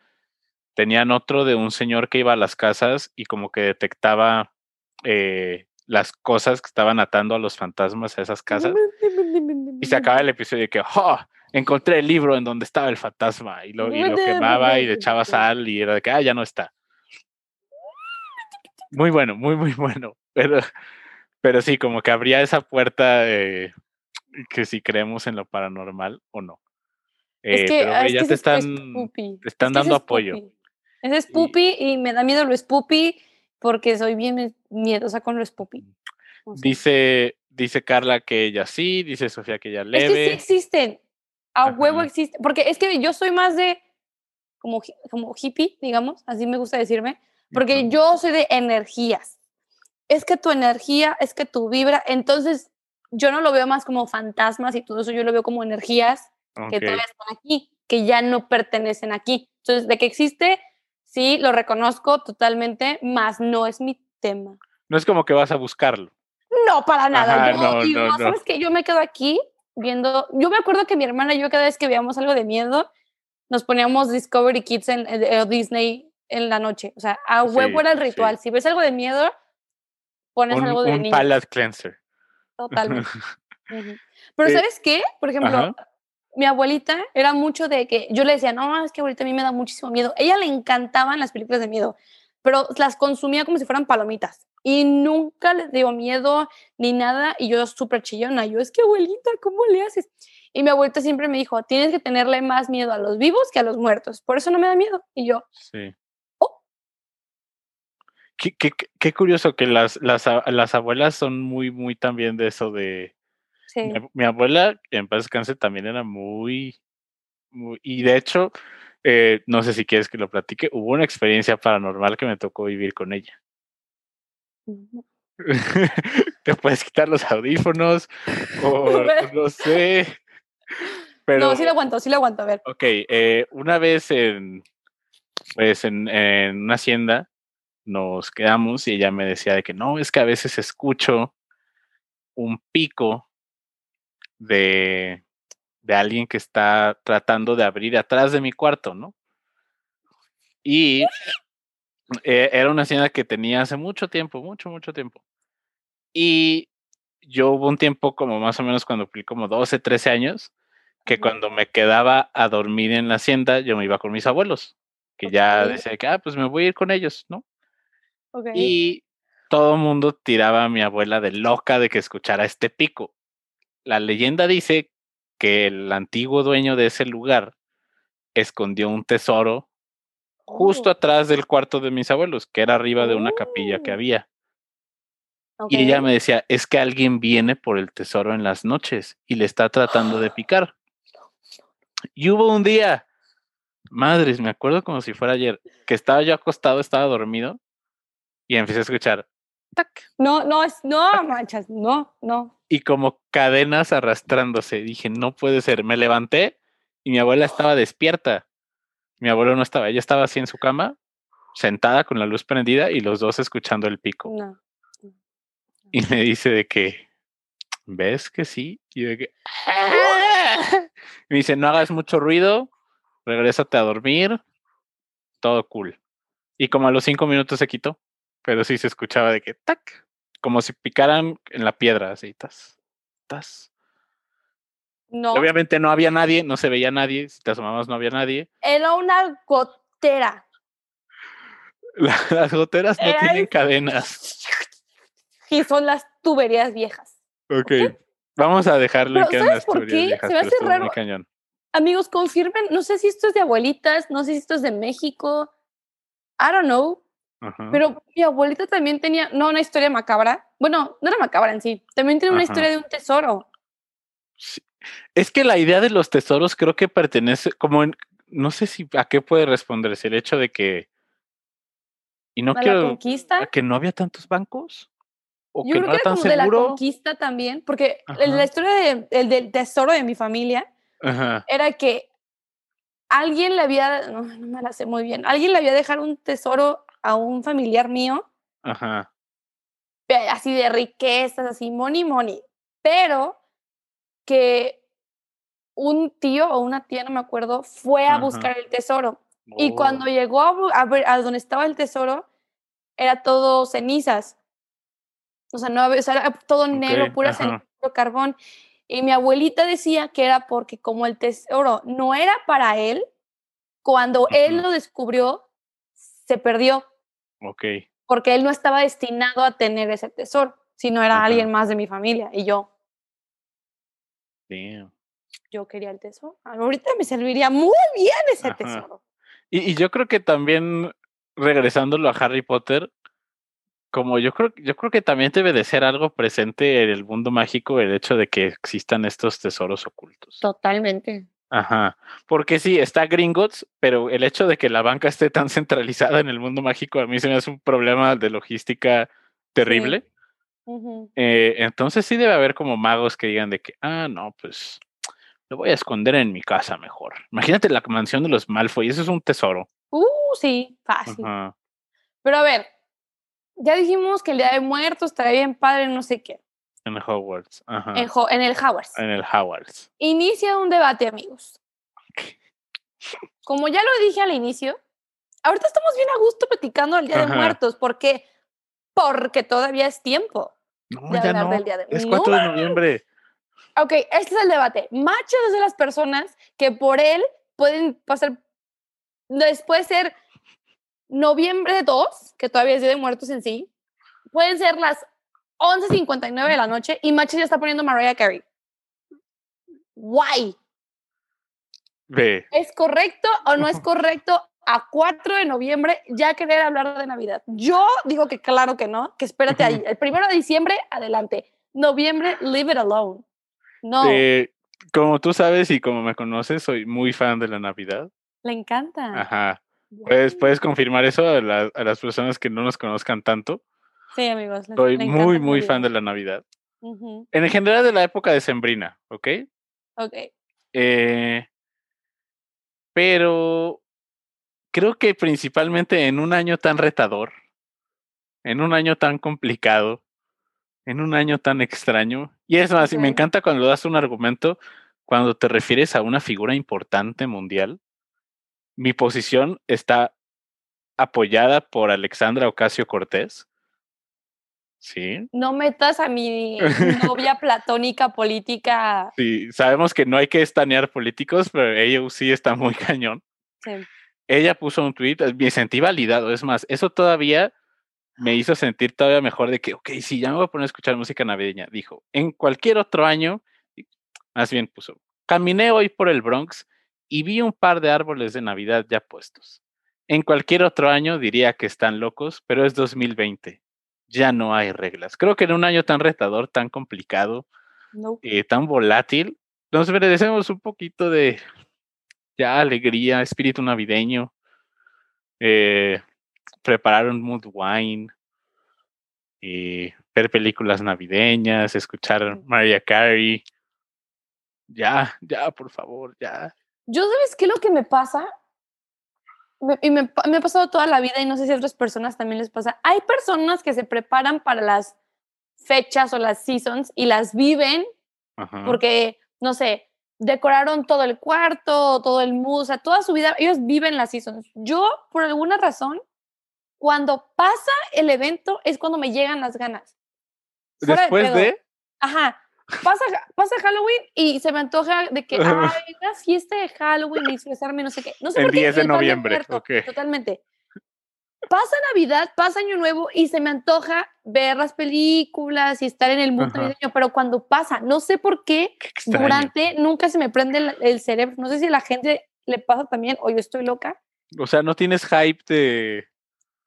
tenían otro de un señor que iba a las casas y como que detectaba eh, las cosas que estaban atando a los fantasmas a esas casas. Y se acaba el episodio de que, ¡oh! Encontré el libro en donde estaba el fantasma y lo, y lo quemaba y le echaba sal y era de que, ah, ya no está. Muy bueno, muy, muy bueno. Pero, pero sí, como que abría esa puerta eh, que si creemos en lo paranormal o no. es eh, que, pero, ah, ya te están, están dando apoyo. Ese es Puppy y me da miedo lo Spoopy porque soy bien miedosa con lo Spoopy. dice, dice Carla que ella sí, dice Sofía que ella leve. Es que sí existen. A huevo existen. Porque es que yo soy más de como, como hippie, digamos, así me gusta decirme. Porque yo soy de energías. Es que tu energía, es que tu vibra. Entonces, yo no lo veo más como fantasmas y todo eso, yo lo veo como energías que todavía están aquí, que ya no pertenecen aquí. Entonces, de que existe, sí, lo reconozco totalmente, más no es mi tema. No es como que vas a buscarlo. No, para nada. no, no, ¿Sabes que Yo me quedo aquí viendo, yo me acuerdo que mi hermana y yo cada vez que veíamos algo de miedo, nos poníamos Discovery Kids en, Disney en la noche. O sea, a huevo era el ritual. Si ves algo de miedo, pones algo de Un palate cleanser. Totalmente. *laughs* Pero eh, ¿sabes qué? Por ejemplo, mi abuelita era mucho de que yo le decía, no, es que ahorita a mí me da muchísimo miedo. ella le encantaban las películas de miedo, pero las consumía como si fueran palomitas y nunca les dio miedo ni nada. Y yo súper chillona, yo es que abuelita, ¿cómo le haces? Y mi abuelita siempre me dijo, tienes que tenerle más miedo a los vivos que a los muertos. Por eso no me da miedo. Y yo, sí. Qué, curioso que las, las, las, abuelas son muy, muy también de eso de... Sí. Mi, abuela, en paz descanse, también era muy, Y de hecho, eh, no sé si quieres que lo platique, hubo una experiencia paranormal que me tocó vivir con ella. *laughs* Te puedes quitar los audífonos o *laughs* no sé. Pero, no, sí lo aguanto, sí lo aguanto, a ver. Ok, eh, una vez en, pues en, en una hacienda, nos quedamos y ella me decía de que no, es que a veces escucho un pico de, de alguien que está tratando de abrir atrás de mi cuarto, ¿no? Y eh, era una hacienda que tenía hace mucho tiempo, mucho, mucho tiempo. Y yo hubo un tiempo como más o menos cuando fui como 12, 13 años, que cuando me quedaba a dormir en la hacienda, yo me iba con mis abuelos, que ya decía que, ah, pues me voy a ir con ellos, ¿no? Y todo el mundo tiraba a mi abuela de loca de que escuchara este pico. La leyenda dice que el antiguo dueño de ese lugar escondió un tesoro justo oh. atrás del cuarto de mis abuelos, que era arriba de una capilla que oh. había. Y ella me decía, es que alguien viene por el tesoro en las noches y le está tratando de *gasps* picar. Y hubo un día, madres, me acuerdo como si fuera ayer, que estaba yo acostado, estaba dormido, y empecé a escuchar. No, no, no, manchas, no, no. Y como cadenas arrastrándose. Dije, no puede ser. Me levanté y mi abuela estaba despierta. Mi abuelo no estaba, ella estaba así en su cama, sentada con la luz prendida y los dos escuchando el pico. Y me dice de que, ¿ves que sí? Y de que, me dice, no hagas mucho ruido, regrésate a dormir, todo cool. Y como a los cinco minutos se quitó pero sí se escuchaba de que tac, como si picaran en la piedra, así, tas, tas. No. Obviamente no había nadie, no se veía nadie, si te asomabas no había nadie. Era una gotera. *laughs* las goteras no tienen cadenas. *laughs* Y son las tuberías viejas. Ok. Vamos a dejarlo en que ¿sabes por qué? Se me hace raro. Amigos, confirmen, no sé si esto es de abuelitas, no sé si esto es de México. I don't know. Pero mi abuelita también tenía, no una historia macabra. Bueno, no era macabra en sí. También tiene una historia de un tesoro. Es que la idea de los tesoros creo que pertenece, como en, no sé si a qué puede responderse el hecho de que. Y no quiero. conquista? que no había tantos bancos. ¿O Yo que creo no que era como de la conquista también, porque la historia de, del tesoro de mi familia era que alguien le había, no, no me la sé muy bien, alguien le había dejado un tesoro a un familiar mío. Ajá. Así de riquezas, así, money, money. Pero que un tío o una tía, no me acuerdo, fue a buscar el tesoro. Y cuando oh. llegó a, ver a donde estaba el tesoro, era todo cenizas. O sea, no o sea, era todo negro, pura ceniza, puro carbón. Y mi abuelita decía que era porque como el tesoro no era para él, cuando él lo descubrió, se perdió. Ok. Porque él no estaba destinado a tener ese tesoro, sino era alguien más de mi familia. Y yo. Yo quería el tesoro. Ahorita me serviría muy bien ese tesoro. Y, yo creo que también, regresándolo a Harry Potter, como yo creo, yo creo que también debe de ser algo presente en el mundo mágico el hecho de que existan estos tesoros ocultos. Totalmente. Ajá, porque sí, está Gringotts, pero el hecho de que la banca esté tan *laughs* centralizada en el mundo mágico a mí se me hace un problema de logística terrible. Eh, entonces sí debe haber como magos que digan de que, ah, no, pues lo voy a esconder en mi casa mejor. Imagínate la mansión de los Malfoy, eso es un tesoro. Uh, sí, fácil. Pero a ver, ya dijimos que el Día de Muertos estaría bien padre, no sé qué. En el Hogwarts. Ajá. En, el Hogwarts. En el Hogwarts. Inicia un debate, amigos. Como ya lo dije al inicio, ahorita estamos bien a gusto platicando el Día de Muertos. ¿Por qué? Porque todavía es tiempo no, ya no. Del día de... Es 4 de noviembre. Ok, este es el debate. Macho es de las personas que por él pueden pasar, después ser noviembre 2, que todavía es Día de Muertos en sí, pueden ser las 11.59 de la noche y Macho ya está poniendo Mariah Carey. Why? Ve. ¿Es correcto o no es *laughs* correcto a 4 de noviembre ya querer hablar de Navidad? Yo digo que claro que no, que espérate ahí. El primero de diciembre, adelante. Noviembre, leave it alone. No. como tú sabes y como me conoces, soy muy fan de la Navidad. Le encanta. Ajá. ¿Puedes, ¿Puedes confirmar eso a, a, las personas que no nos conozcan tanto? Sí, amigos. Soy muy, muy fan de la Navidad. En general de la época de Sembrina, ¿ok? Ok. Eh, pero creo que principalmente en un año tan retador, en un año tan complicado, en un año tan extraño, y es más, y me encanta cuando das un argumento, cuando te refieres a una figura importante mundial, mi posición está apoyada por Alexandra Ocasio Cortés, Sí. No metas a mi novia platónica política. Sí, sabemos que no hay que estanear políticos, pero ella sí está muy cañón. Sí. Ella puso un tweet, me sentí validado, es más, eso todavía me hizo sentir todavía mejor de que, ok, sí, ya me voy a poner a escuchar música navideña. Dijo, en cualquier otro año, más bien puso, caminé hoy por el Bronx y vi un par de árboles de Navidad ya puestos. En cualquier otro año diría que están locos, pero es 2020 ya no hay reglas. Creo que en un año tan retador, tan complicado, eh, tan volátil, nos merecemos un poquito de ya alegría, espíritu navideño, eh, preparar un mood wine, y ver películas navideñas, escuchar Mariah Carey. Ya, ya, por favor, ya. Yo sabes qué es lo que me pasa y me, me, ha pasado toda la vida y no sé si a otras personas también les pasa. Hay personas que se preparan para las fechas o las seasons y las viven porque, no sé, decoraron todo el cuarto, todo el mood, o sea, toda su vida, ellos viven las seasons. Yo, por alguna razón, cuando pasa el evento es cuando me llegan las ganas. Después de... Ajá pasa, pasa Halloween y se me antoja de que, hay una fiesta de Halloween y disfrazarme, no sé qué. No sé el 10 de noviembre, okay. Totalmente. pasa Navidad, pasa Año Nuevo y se me antoja ver las películas y estar en el mundo navideño, pero cuando pasa, no sé por qué, durante nunca se me prende el, cerebro. No sé si a la gente le pasa también o yo estoy loca. O sea, no tienes hype de.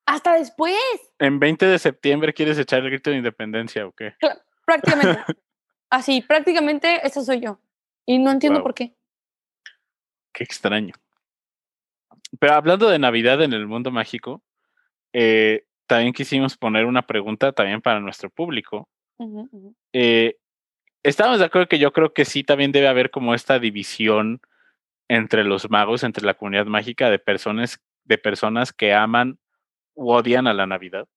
Hasta después. En 20 de septiembre quieres echar el grito de independencia o qué? prácticamente. *laughs* Así, prácticamente esa soy yo. Y no entiendo por qué. Qué extraño. Pero hablando de Navidad en el mundo mágico, eh, también quisimos poner una pregunta también para nuestro público. Eh, estamos de acuerdo que yo creo que sí también debe haber como esta división entre los magos, entre la comunidad mágica de personas, de personas que aman u odian a la Navidad.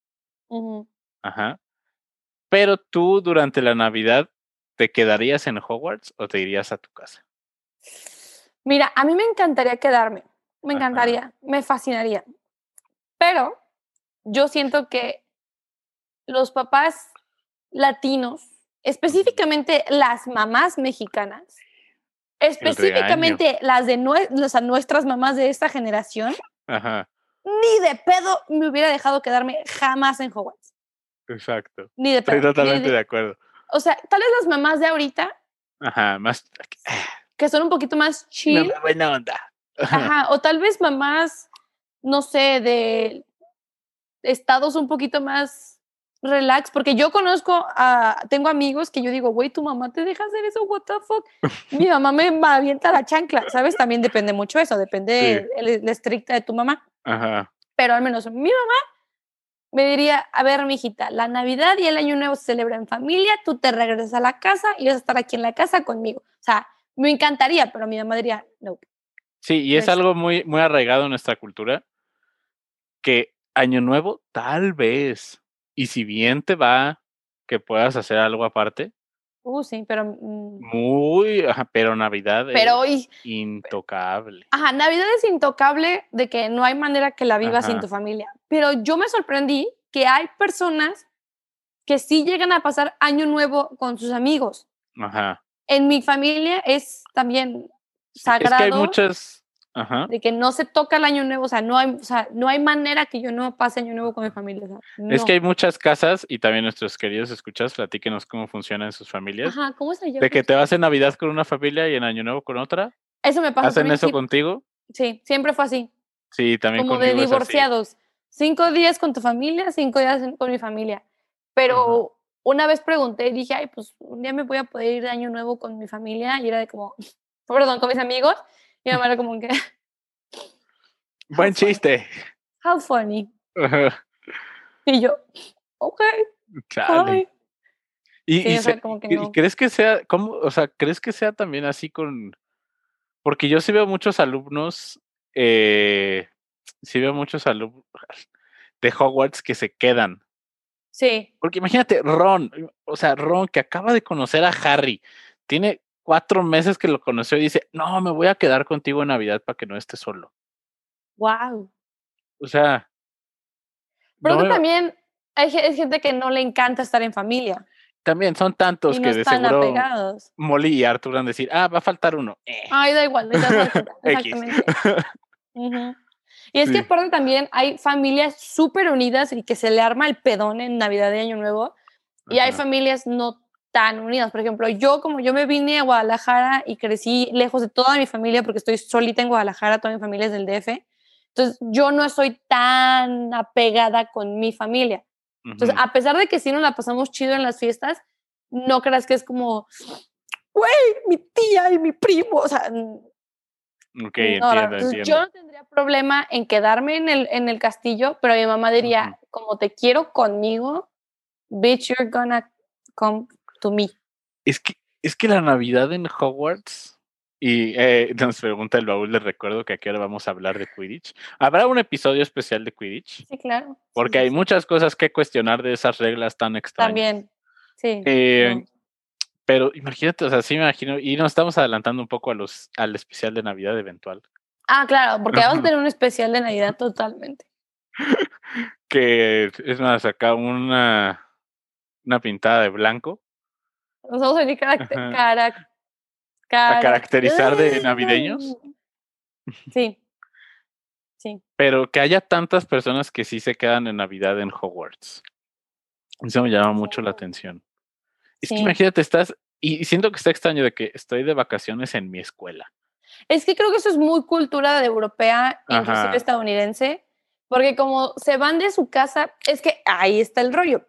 Ajá. Pero tú durante la Navidad, ¿te quedarías en Hogwarts o te irías a tu casa? Mira, a mí me encantaría quedarme, me encantaría, me fascinaría. Pero yo siento que los papás latinos, específicamente las mamás mexicanas, específicamente las de nuestras mamás de esta generación, ni de pedo me hubiera dejado quedarme jamás en Hogwarts. Exacto. Ni de pedo. Estoy totalmente de, acuerdo. O sea, tal vez las mamás de ahorita. Ajá, más. Que son un poquito más chill. buena onda. Ajá, *laughs* o tal vez mamás, no sé, de estados un poquito más relax, porque yo conozco a, tengo amigos que yo digo, güey, tu mamá te deja hacer eso, what the fuck. Mi *laughs* mamá me avienta la chancla, ¿sabes? También depende mucho eso, depende la estricta de tu mamá. Ajá. Pero al menos mi mamá me diría, a ver, mijita, la Navidad y el Año Nuevo se celebra en familia, tú te regresas a la casa y vas a estar aquí en la casa conmigo. O sea, me encantaría, pero mi mamá diría, no. Sí, y es algo muy, muy arraigado en nuestra cultura, que Año Nuevo, tal vez, y si bien te va, que puedas hacer algo aparte. Uh, sí, pero... Mm muy, pero Navidad pero es intocable. Ajá, Navidad es intocable de que no hay manera que la vivas sin tu familia. Pero yo me sorprendí que hay personas que sí llegan a pasar Año Nuevo con sus amigos. Ajá. En mi familia es también sagrado. Es que hay muchas, de que no se toca el año nuevo, o sea, no hay, o sea, no hay manera que yo no pase año nuevo con mi familia. Es que hay muchas casas y también nuestros queridos escuchas, platíquenos cómo funcionan sus familias. Ajá, ¿cómo se De que te vas en Navidad con una familia y en año nuevo con otra. Eso me pasa. ¿Hacen eso contigo? Sí, siempre fue así. Sí, también Como de divorciados. Cinco días con tu familia, cinco días con mi familia. Pero una vez pregunté y dije, ay, pues un día me voy a poder ir de año nuevo con mi familia y era de como, *laughs* perdón, con mis amigos. Mi mamá era como que... *laughs* Buen chiste. How funny. y yo, ok. Y, crees que sea, ¿cómo? O sea, ¿crees que sea también así con...? Porque yo sí veo muchos alumnos, eh, sí veo muchos alumnos de Hogwarts que se quedan. Sí. Porque imagínate, Ron, o sea, Ron que acaba de conocer a Harry, tiene cuatro meses que lo conoció y dice, no, me voy a quedar contigo en Navidad para que no esté solo. Wow. O sea. Pero también hay, gente que no le encanta estar en familia. También son tantos que de seguro Molly y Arthur van a decir, ah, va a faltar uno. Eh. Ay, da igual, *laughs* exactamente. Y es que aparte también hay familias súper unidas y que se le arma el pedón en Navidad de Año Nuevo. Y hay familias no tan unidas. Por ejemplo, yo como yo me vine a Guadalajara y crecí lejos de toda mi familia porque estoy solita en Guadalajara, toda mi familia es del DF. Entonces, yo no soy tan apegada con mi familia. Entonces, a pesar de que sí nos la pasamos chido en las fiestas, no creas que es como, güey, mi tía y mi primo, o sea... Ok, entiendo, entiendo. Yo no tendría problema en quedarme en el, en el castillo, pero mi mamá diría, como te quiero conmigo, bitch, you're gonna come Es que, es que la Navidad en Hogwarts y eh, *laughs* nos pregunta el baúl de recuerdo que aquí ahora vamos a hablar de Quidditch. ¿Habrá un episodio especial de Quidditch? Sí, claro. Porque hay muchas cosas que cuestionar de esas reglas tan extrañas. También, sí. Eh, pero imagínate, o sea, sí me imagino, y nos estamos adelantando un poco a los, al especial de Navidad eventual. Ah, claro, porque vamos a tener un especial de Navidad totalmente. *laughs* que es más, acá una, una pintada de blanco. Nos vamos a cara, a caracterizar de navideños. Sí. Sí. Pero que haya tantas personas que sí se quedan en Navidad en Hogwarts. Eso me llama mucho la atención. Es que imagínate, estás, y siento que está extraño de que estoy de vacaciones en mi escuela. Es que creo que eso es muy cultura de europea, inclusive estadounidense, porque como se van de su casa, es que ahí está el rollo.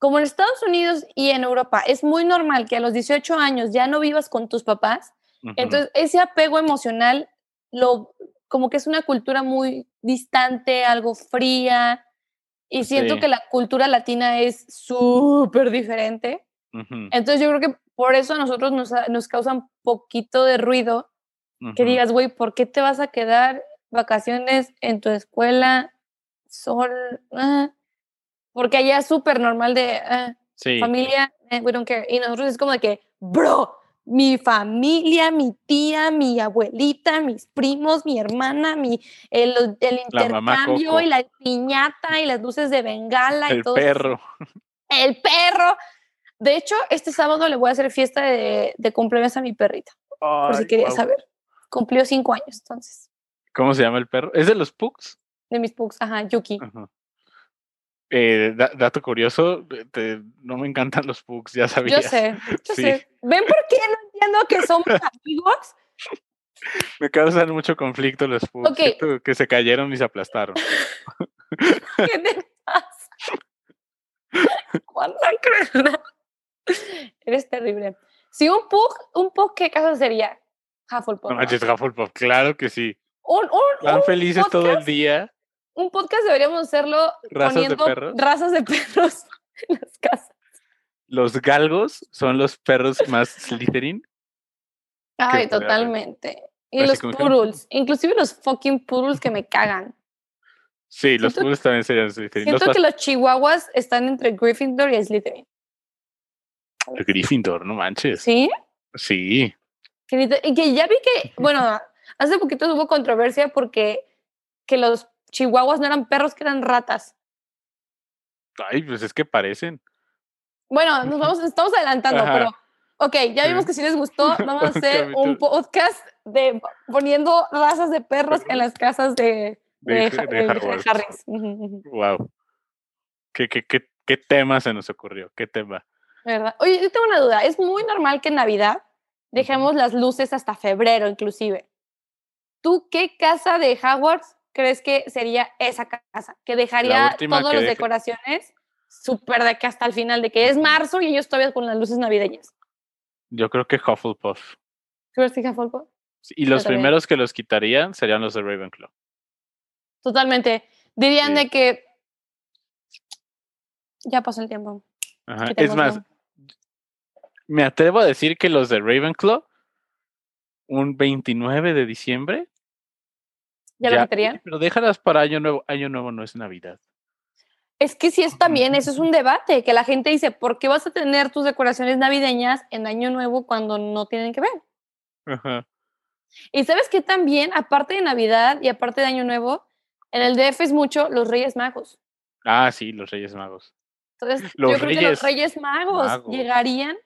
Como en Estados Unidos y en Europa es muy normal que a los 18 años ya no vivas con tus papás, entonces ese apego emocional lo como que es una cultura muy distante, algo fría, y siento que la cultura latina es súper diferente. Entonces yo creo que por eso a nosotros nos, nos causa un poquito de ruido que digas, güey, ¿por qué te vas a quedar vacaciones en tu escuela sol? Ah, porque allá es súper normal de ah, familia, eh, we don't care. Y nosotros es como de que, bro, mi familia, mi tía, mi abuelita, mis primos, mi hermana, mi, el, el intercambio y la piñata y las luces de bengala el y todo. El perro. El perro. De hecho, este sábado le voy a hacer fiesta de, de cumpleaños a mi perrita. por si quería saber. Cumplió cinco años, entonces. ¿Cómo se llama el perro? ¿Es de los Pugs? De mis Pugs, ajá, Yuki. Eh, dato curioso, no me encantan los Pugs, ya sabía. Yo sé, yo sé. ¿Ven por qué no entiendo que somos *laughs* amigos? Me causan mucho conflicto los Pugs, que, se cayeron y se aplastaron. *laughs* ¿Qué te pasa? ¿Cuándo crees? Eres terrible. Si un Pug, un Pug, ¿qué caso sería? Hufflepuff. No Hufflepuff, claro que sí. Van felices todo el día. Un podcast deberíamos hacerlo poniendo razas de perros *laughs* en las casas. Los galgos son los perros más Slytherin. Ay, totalmente. Y los poodles, inclusive los fucking poodles que me cagan. Sí, los poodles también serían Slytherin. Siento que los chihuahuas están entre Gryffindor y Slytherin. Gryffindor, no manches. ¿Sí? Sí. Y que ya vi que, *laughs* bueno, hace poquito hubo controversia porque que los chihuahuas no eran perros, que eran ratas. Ay, pues es que parecen. Bueno, nos *laughs* vamos, estamos adelantando, pero ok, ya vimos que si les gustó, *laughs* vamos a hacer un podcast de poniendo razas de perros en *laughs* las casas de, de, Harris. Wow. ¿Qué, qué, qué, ¿Qué tema se nos ocurrió? ¿Qué tema? ¿Verdad? Oye, yo tengo una duda. Es muy normal que en Navidad dejemos las luces hasta febrero, inclusive. ¿Tú qué casa de Hogwarts crees que sería esa casa? Que dejaría todas las decoraciones súper de que hasta el final, de que es marzo y ellos todavía con las luces navideñas. Yo creo que Hufflepuff. ¿Crees que Hufflepuff? Y los primeros que los quitarían serían los de Ravenclaw. Totalmente. Dirían de que ya pasó el tiempo. Es más, me atrevo a decir que los de Ravenclaw, un 29 de diciembre. ¿Ya, lo meterían? Pero déjalas para Año Nuevo. Año Nuevo no es Navidad. Es que sí es también, eso es un debate, que la gente dice, ¿por qué vas a tener tus decoraciones navideñas en Año Nuevo cuando no tienen que ver? Ajá. Y sabes que también, aparte de Navidad y aparte de Año Nuevo, en el DF es mucho los Reyes Magos. Ah, sí, los Reyes Magos. Entonces, yo creo que los Reyes magos. llegarían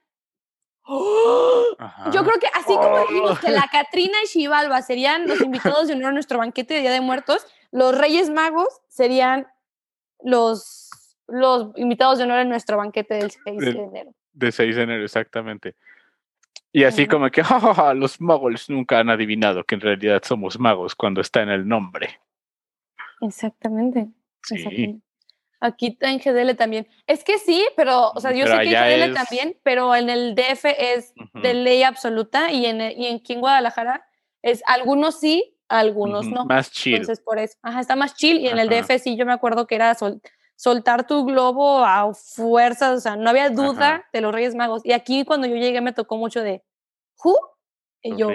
yo creo que así como dijimos que la Catrina y Xibalba serían los invitados de honor a nuestro banquete de Día de Muertos, los Reyes Magos serían los, los invitados de honor a nuestro banquete del 6 de, enero. De 6 de enero, exactamente. Y así como que *laughs* los magos nunca han adivinado que en realidad somos magos cuando está en el nombre. Exactamente. exactamente. Aquí en GDL también. Es que sí, pero, o sea, yo sé que en GDL también, pero en el DF es de ley absoluta y en, y en aquí en Guadalajara es algunos sí, algunos no. Más chill. Entonces, por eso, ajá, está más chill y en el DF sí, yo me acuerdo que era soltar tu globo a fuerzas, o sea, no había duda de los Reyes Magos. Y aquí cuando yo llegué me tocó mucho de, ¿who? Y yo,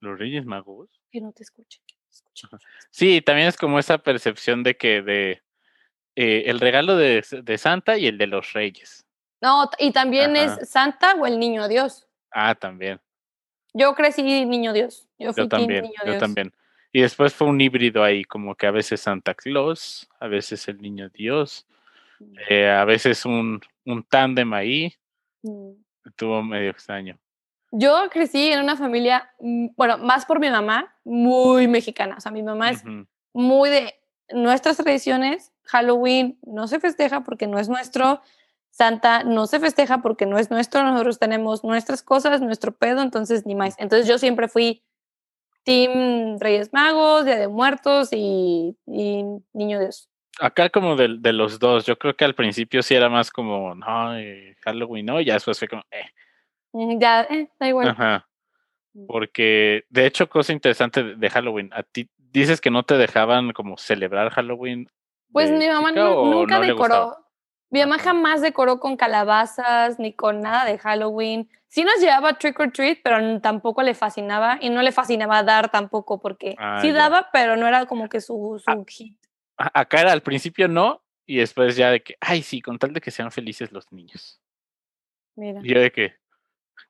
¿Los Reyes Magos? Que no te escuchen. Sí, también es como esa percepción de que de eh, el regalo de, Santa y el de los Reyes. No, y también es Santa o el Niño Dios. Ah, también. Yo crecí Niño Dios. Yo, fui también, niño yo también. Y después fue un híbrido ahí, como que a veces Santa Claus, a veces el Niño Dios, mm. eh, a veces un, un tándem ahí. Mm. Estuvo medio extraño. Yo crecí en una familia, mm, bueno, más por mi mamá, muy mexicana. O sea, mi mamá es muy de nuestras tradiciones. Halloween no se festeja porque no es nuestro. Santa no se festeja porque no es nuestro. Nosotros tenemos nuestras cosas, nuestro pedo, entonces ni más. Entonces yo siempre fui Team Reyes Magos, Día de Muertos y, Niño Dios. Acá como de, de, los dos, yo creo que al principio sí era más como, no, eh, Halloween, ¿no? Y ya después fue como, eh. Mm, ya, eh, da igual. Ajá. Mm. Porque, de hecho, cosa interesante de Halloween, a ti dices que no te dejaban como celebrar Halloween. Pues mi mamá nunca decoró. Mi mamá jamás decoró con calabazas ni con nada de Halloween. Sí nos llevaba trick or treat, pero tampoco le fascinaba y no le fascinaba dar tampoco porque ah, sí daba, pero no era como que su, su hit. Acá era al principio no y después ya de que, ay sí, con tal de que sean felices los niños. Mira. Y yo de que,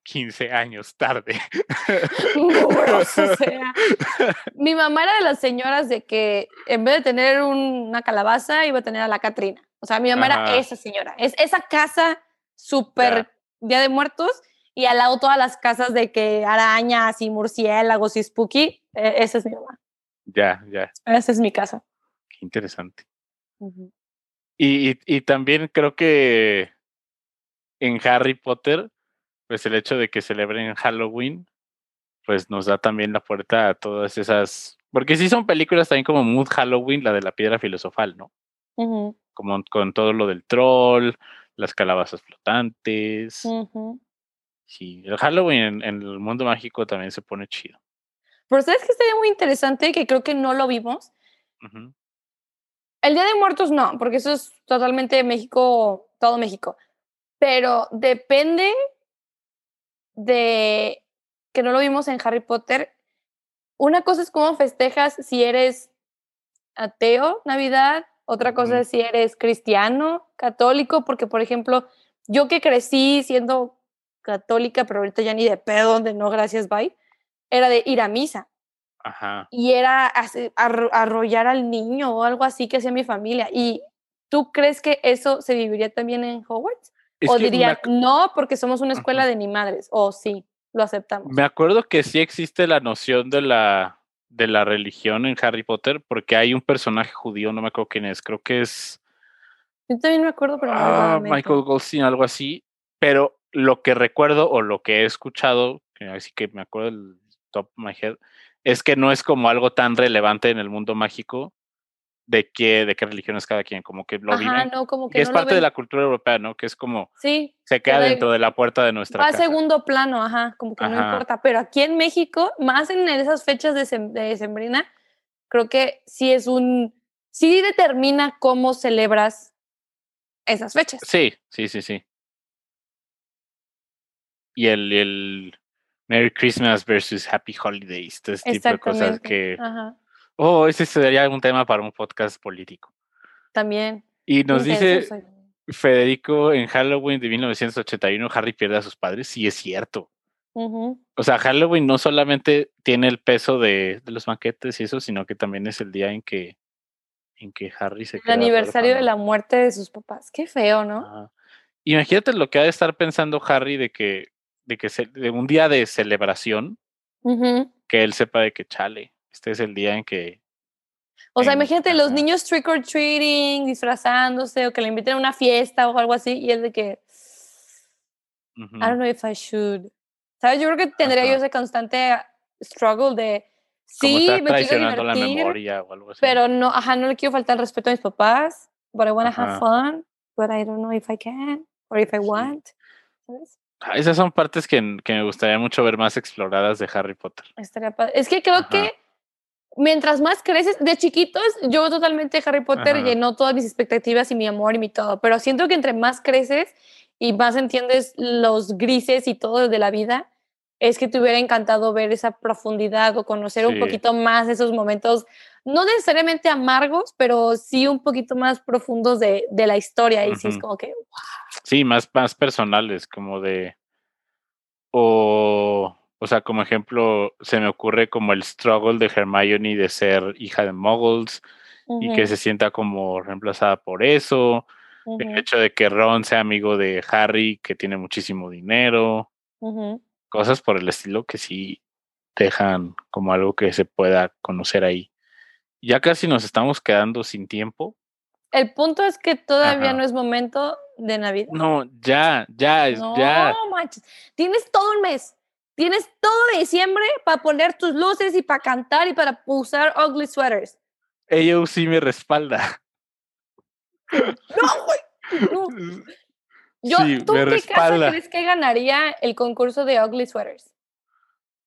15 años tarde. *laughs* *laughs* mi mamá era de las señoras de que en vez de tener una calabaza iba a tener a la Catrina. O sea, mi mamá era esa señora. Es esa casa súper Día de Muertos y al lado todas las casas de que arañas y murciélagos y spooky. E, esa es mi mamá. Ya, ya. Esa es mi casa. Qué interesante. y, y también creo que en Harry Potter pues el hecho de que celebren Halloween, pues nos da también la puerta a todas esas, porque sí son películas también como Mood Halloween, la de la piedra filosofal, ¿no? Como con todo lo del troll, las calabazas flotantes. Sí, el Halloween en, el mundo mágico también se pone chido. Pero sabes que estaría muy interesante, que creo que no lo vimos. El Día de Muertos no, porque eso es totalmente México, todo México. Pero depende de que no lo vimos en Harry Potter. Una cosa es cómo festejas si eres ateo, Navidad, otra cosa es si eres cristiano, católico, porque por ejemplo, yo que crecí siendo católica, pero ahorita ya ni de pedo, donde no, gracias, bye, era de ir a misa. Ajá. Y era arrollar al niño o algo así que hacía mi familia. ¿Y tú crees que eso se viviría también en Hogwarts? O diría, no, porque somos una escuela de ni madres, o sí, lo aceptamos. Me acuerdo que sí existe la noción de la, de la religión en Harry Potter, porque hay un personaje judío, no me acuerdo quién es, creo que es... Yo también me acuerdo, pero ah, Michael Goldstein, algo así, pero lo que recuerdo o lo que he escuchado, así que me acuerdo del top of my head, es que no es como algo tan relevante en el mundo mágico, de qué, de qué religión es cada quien, como que lo Ajá, No, como que, es parte de la cultura europea, ¿no? Que es como sí, se queda dentro de la puerta de nuestra va a segundo plano, ajá, como que no importa. Pero aquí en México, más en esas fechas de, de Sembrina, creo que sí es un, sí determina cómo celebras esas fechas. Sí, sí, sí, sí. Y el, el Merry Christmas versus Happy Holidays, este tipo de cosas que... Ajá Oh, ese sería un tema para un podcast político. También. Y nos dice Federico en Halloween de 1981, Harry pierde a sus padres. Sí, es cierto. O sea, Halloween no solamente tiene el peso de, los banquetes y eso, sino que también es el día en que, en que Harry se El aniversario de la muerte de sus papás. Qué feo, ¿no? Imagínate lo que ha de estar pensando Harry de que, de que de un día de celebración, que él sepa de que chale este es el día en que... O sea, imagínate los niños trick or treating, disfrazándose o que le inviten a una fiesta o algo así y es de que... I don't know if I should. ¿Sabes? Yo creo que tendría yo ese constante struggle de... Sí, me quiero divertir, la memoria o algo así. pero no, ajá, no le quiero faltar el respeto a mis papás, but I want to have fun, but I don't know if I can or if I want. ¿Sabes? Ah, esas son partes que, que, me gustaría mucho ver más exploradas de Harry Potter. Es que creo que mientras más creces, de chiquitos, yo totalmente Harry Potter llenó todas mis expectativas y mi amor y mi todo, pero siento que entre más creces y más entiendes los grises y todo de la vida, es que te hubiera encantado ver esa profundidad o conocer un poquito más esos momentos, no necesariamente amargos, pero sí un poquito más profundos de, de la historia. Y sí es como que, Sí, más, más personales, como de... O o sea, como ejemplo, se me ocurre como el struggle de Hermione de ser hija de muggles y que se sienta como reemplazada por eso. El hecho de que Ron sea amigo de Harry, que tiene muchísimo dinero. cosas por el estilo que sí dejan como algo que se pueda conocer ahí. Ya casi nos estamos quedando sin tiempo. El punto es que todavía no es momento de Navidad. No, ya, ya, no, ya. No manches. Tienes todo el mes. Tienes todo diciembre para poner tus luces y para cantar y para usar ugly sweaters. Ella sí me respalda. No, güey. *laughs* Yo, ¿Tú qué respalda. crees que ganaría el concurso de ugly sweaters?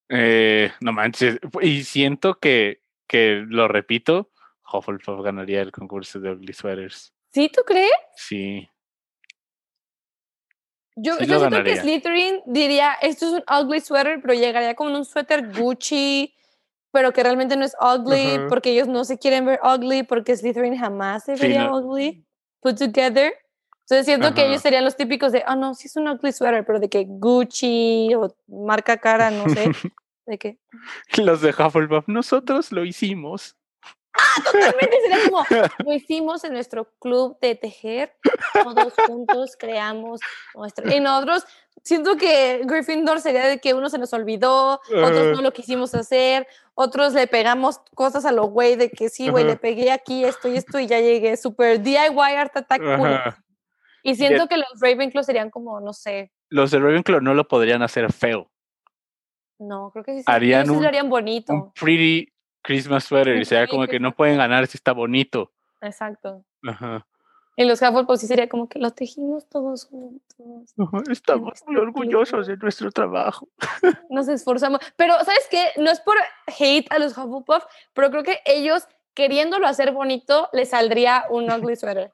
Eh, no manches. Y siento que, que lo repito, Hufflepuff ganaría el concurso de ugly sweaters. ¿Sí, tú crees? Sí. Yo, yo siento que Slytherin diría, esto es un ugly sweater, pero llegaría con un suéter Gucci, pero que realmente no es ugly, porque ellos no se quieren ver ugly, porque Slytherin jamás se vería ugly, put together. Entonces siento que ellos serían los típicos de, ah, no, sí es un ugly sweater, pero de que Gucci o marca cara, no sé. *laughs* ¿De qué? Los de Hufflepuff, nosotros lo hicimos. *laughs* Totalmente. Sería como lo hicimos en nuestro club de tejer. Todos juntos creamos nuestro. Y nosotros, siento que Gryffindor sería de que uno se nos olvidó, otros no lo quisimos hacer, otros le pegamos cosas a lo güey de que sí, güey, le pegué aquí esto y esto y ya llegué. Super DIY Art Attack. Y siento que los Ravenclaw serían como, no sé. Los de Ravenclaw no lo podrían hacer feo. No, creo que sí. Harían un, lo harían bonito. Un pretty Christmas sweater y sea como que no pueden ganar si está bonito. Exacto. Ajá. Y los Hufflepuff pues sí sería como que lo tejimos todos juntos. estamos muy orgullosos de nuestro trabajo. *laughs* Nos esforzamos. Pero, ¿sabes qué? No es por hate a los Hufflepuff, pero creo que ellos, queriéndolo hacer bonito, les saldría un ugly sweater.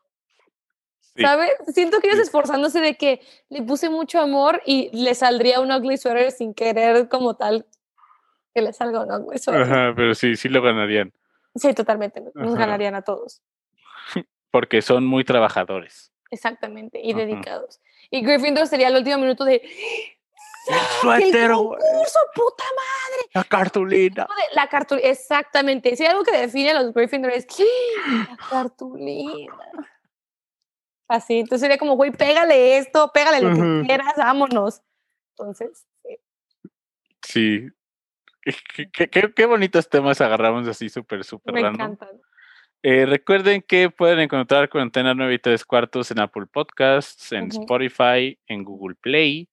¿Sabes? Siento que ellos esforzándose de que le puse mucho amor y le saldría un ugly sweater sin querer como tal que le salga ugly sweater. Ajá, pero sí, sí lo ganarían. Sí, totalmente. Nos ganarían a todos. *laughs* Porque son muy trabajadores. Exactamente, y dedicados. Y Gryffindor sería el último minuto de... ¡El suéter! ¡El concurso, puta madre! La cartulina. La cartulina, exactamente. Si hay algo que define a los Gryffindor es la cartulina. Así, entonces sería como, güey, pégale esto, pégale lo que quieras, vámonos. Entonces, sí. Sí. Qué, qué, bonitos temas agarramos así súper, súper Me encantan. Eh, recuerden que pueden encontrar Cuarentena 9 y 3 cuartos en Apple Podcasts, en Spotify, en Google Play.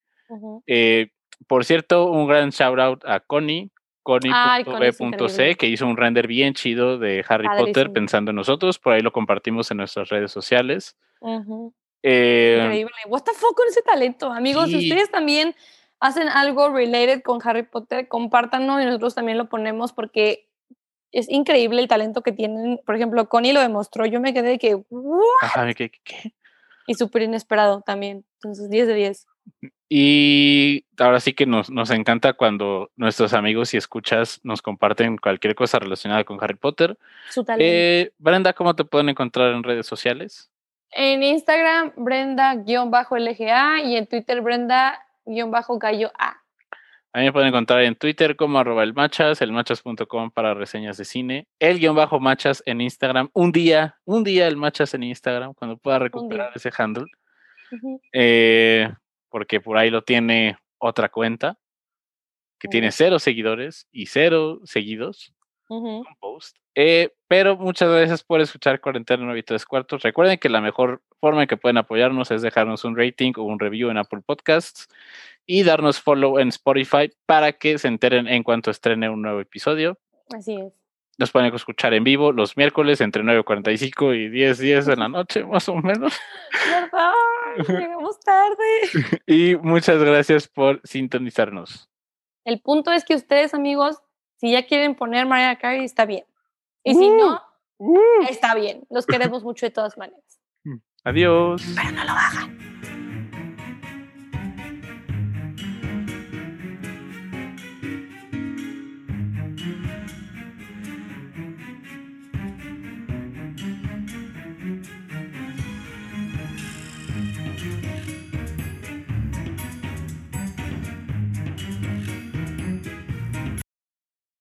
Eh, por cierto, un gran shout out a Connie, Connie.b.c, que hizo un render bien chido de Harry Potter pensando en nosotros. Por ahí lo compartimos en nuestras redes sociales. Eh, Increíble. What the fuck con ese talento, amigos. Si ustedes también hacen algo related con Harry Potter, compártanlo y nosotros también lo ponemos porque es increíble el talento que tienen. Por ejemplo, Connie lo demostró. Yo me quedé de que, ¿qué, qué? Y súper inesperado también. Entonces, 10 de 10. Y ahora sí que nos, nos encanta cuando nuestros amigos y escuchas nos comparten cualquier cosa relacionada con Harry Potter. Su talento. Eh, Brenda, ¿cómo te pueden encontrar en redes sociales? En Instagram, Brenda-LGA y en Twitter, Brenda-Gallo A. A mí me pueden encontrar en Twitter como arroba el machas, elmachas.com para reseñas de cine, el guion bajo machas en Instagram. Un día, un día el machas en Instagram, cuando pueda recuperar ese handle. eh, porque por ahí lo tiene otra cuenta que tiene cero seguidores y cero seguidos. Post. Eh, pero muchas gracias por escuchar Cuarentena 9 y 3 cuartos. Recuerden que la mejor forma en que pueden apoyarnos es dejarnos un rating o un review en Apple Podcasts y darnos follow en Spotify para que se enteren en cuanto estrene un nuevo episodio. Así es. Nos pueden escuchar en vivo los miércoles entre 9.45 y 10.10 10 de la *laughs* noche, más o menos. ¿Verdad? *laughs* Llegamos tarde. y muchas gracias por sintonizarnos. El punto es que ustedes, amigos, si ya quieren poner Mariah Carey, está bien. Y si no, uh, uh. está bien. Los queremos mucho de todas maneras. Adiós. Pero no lo hagan.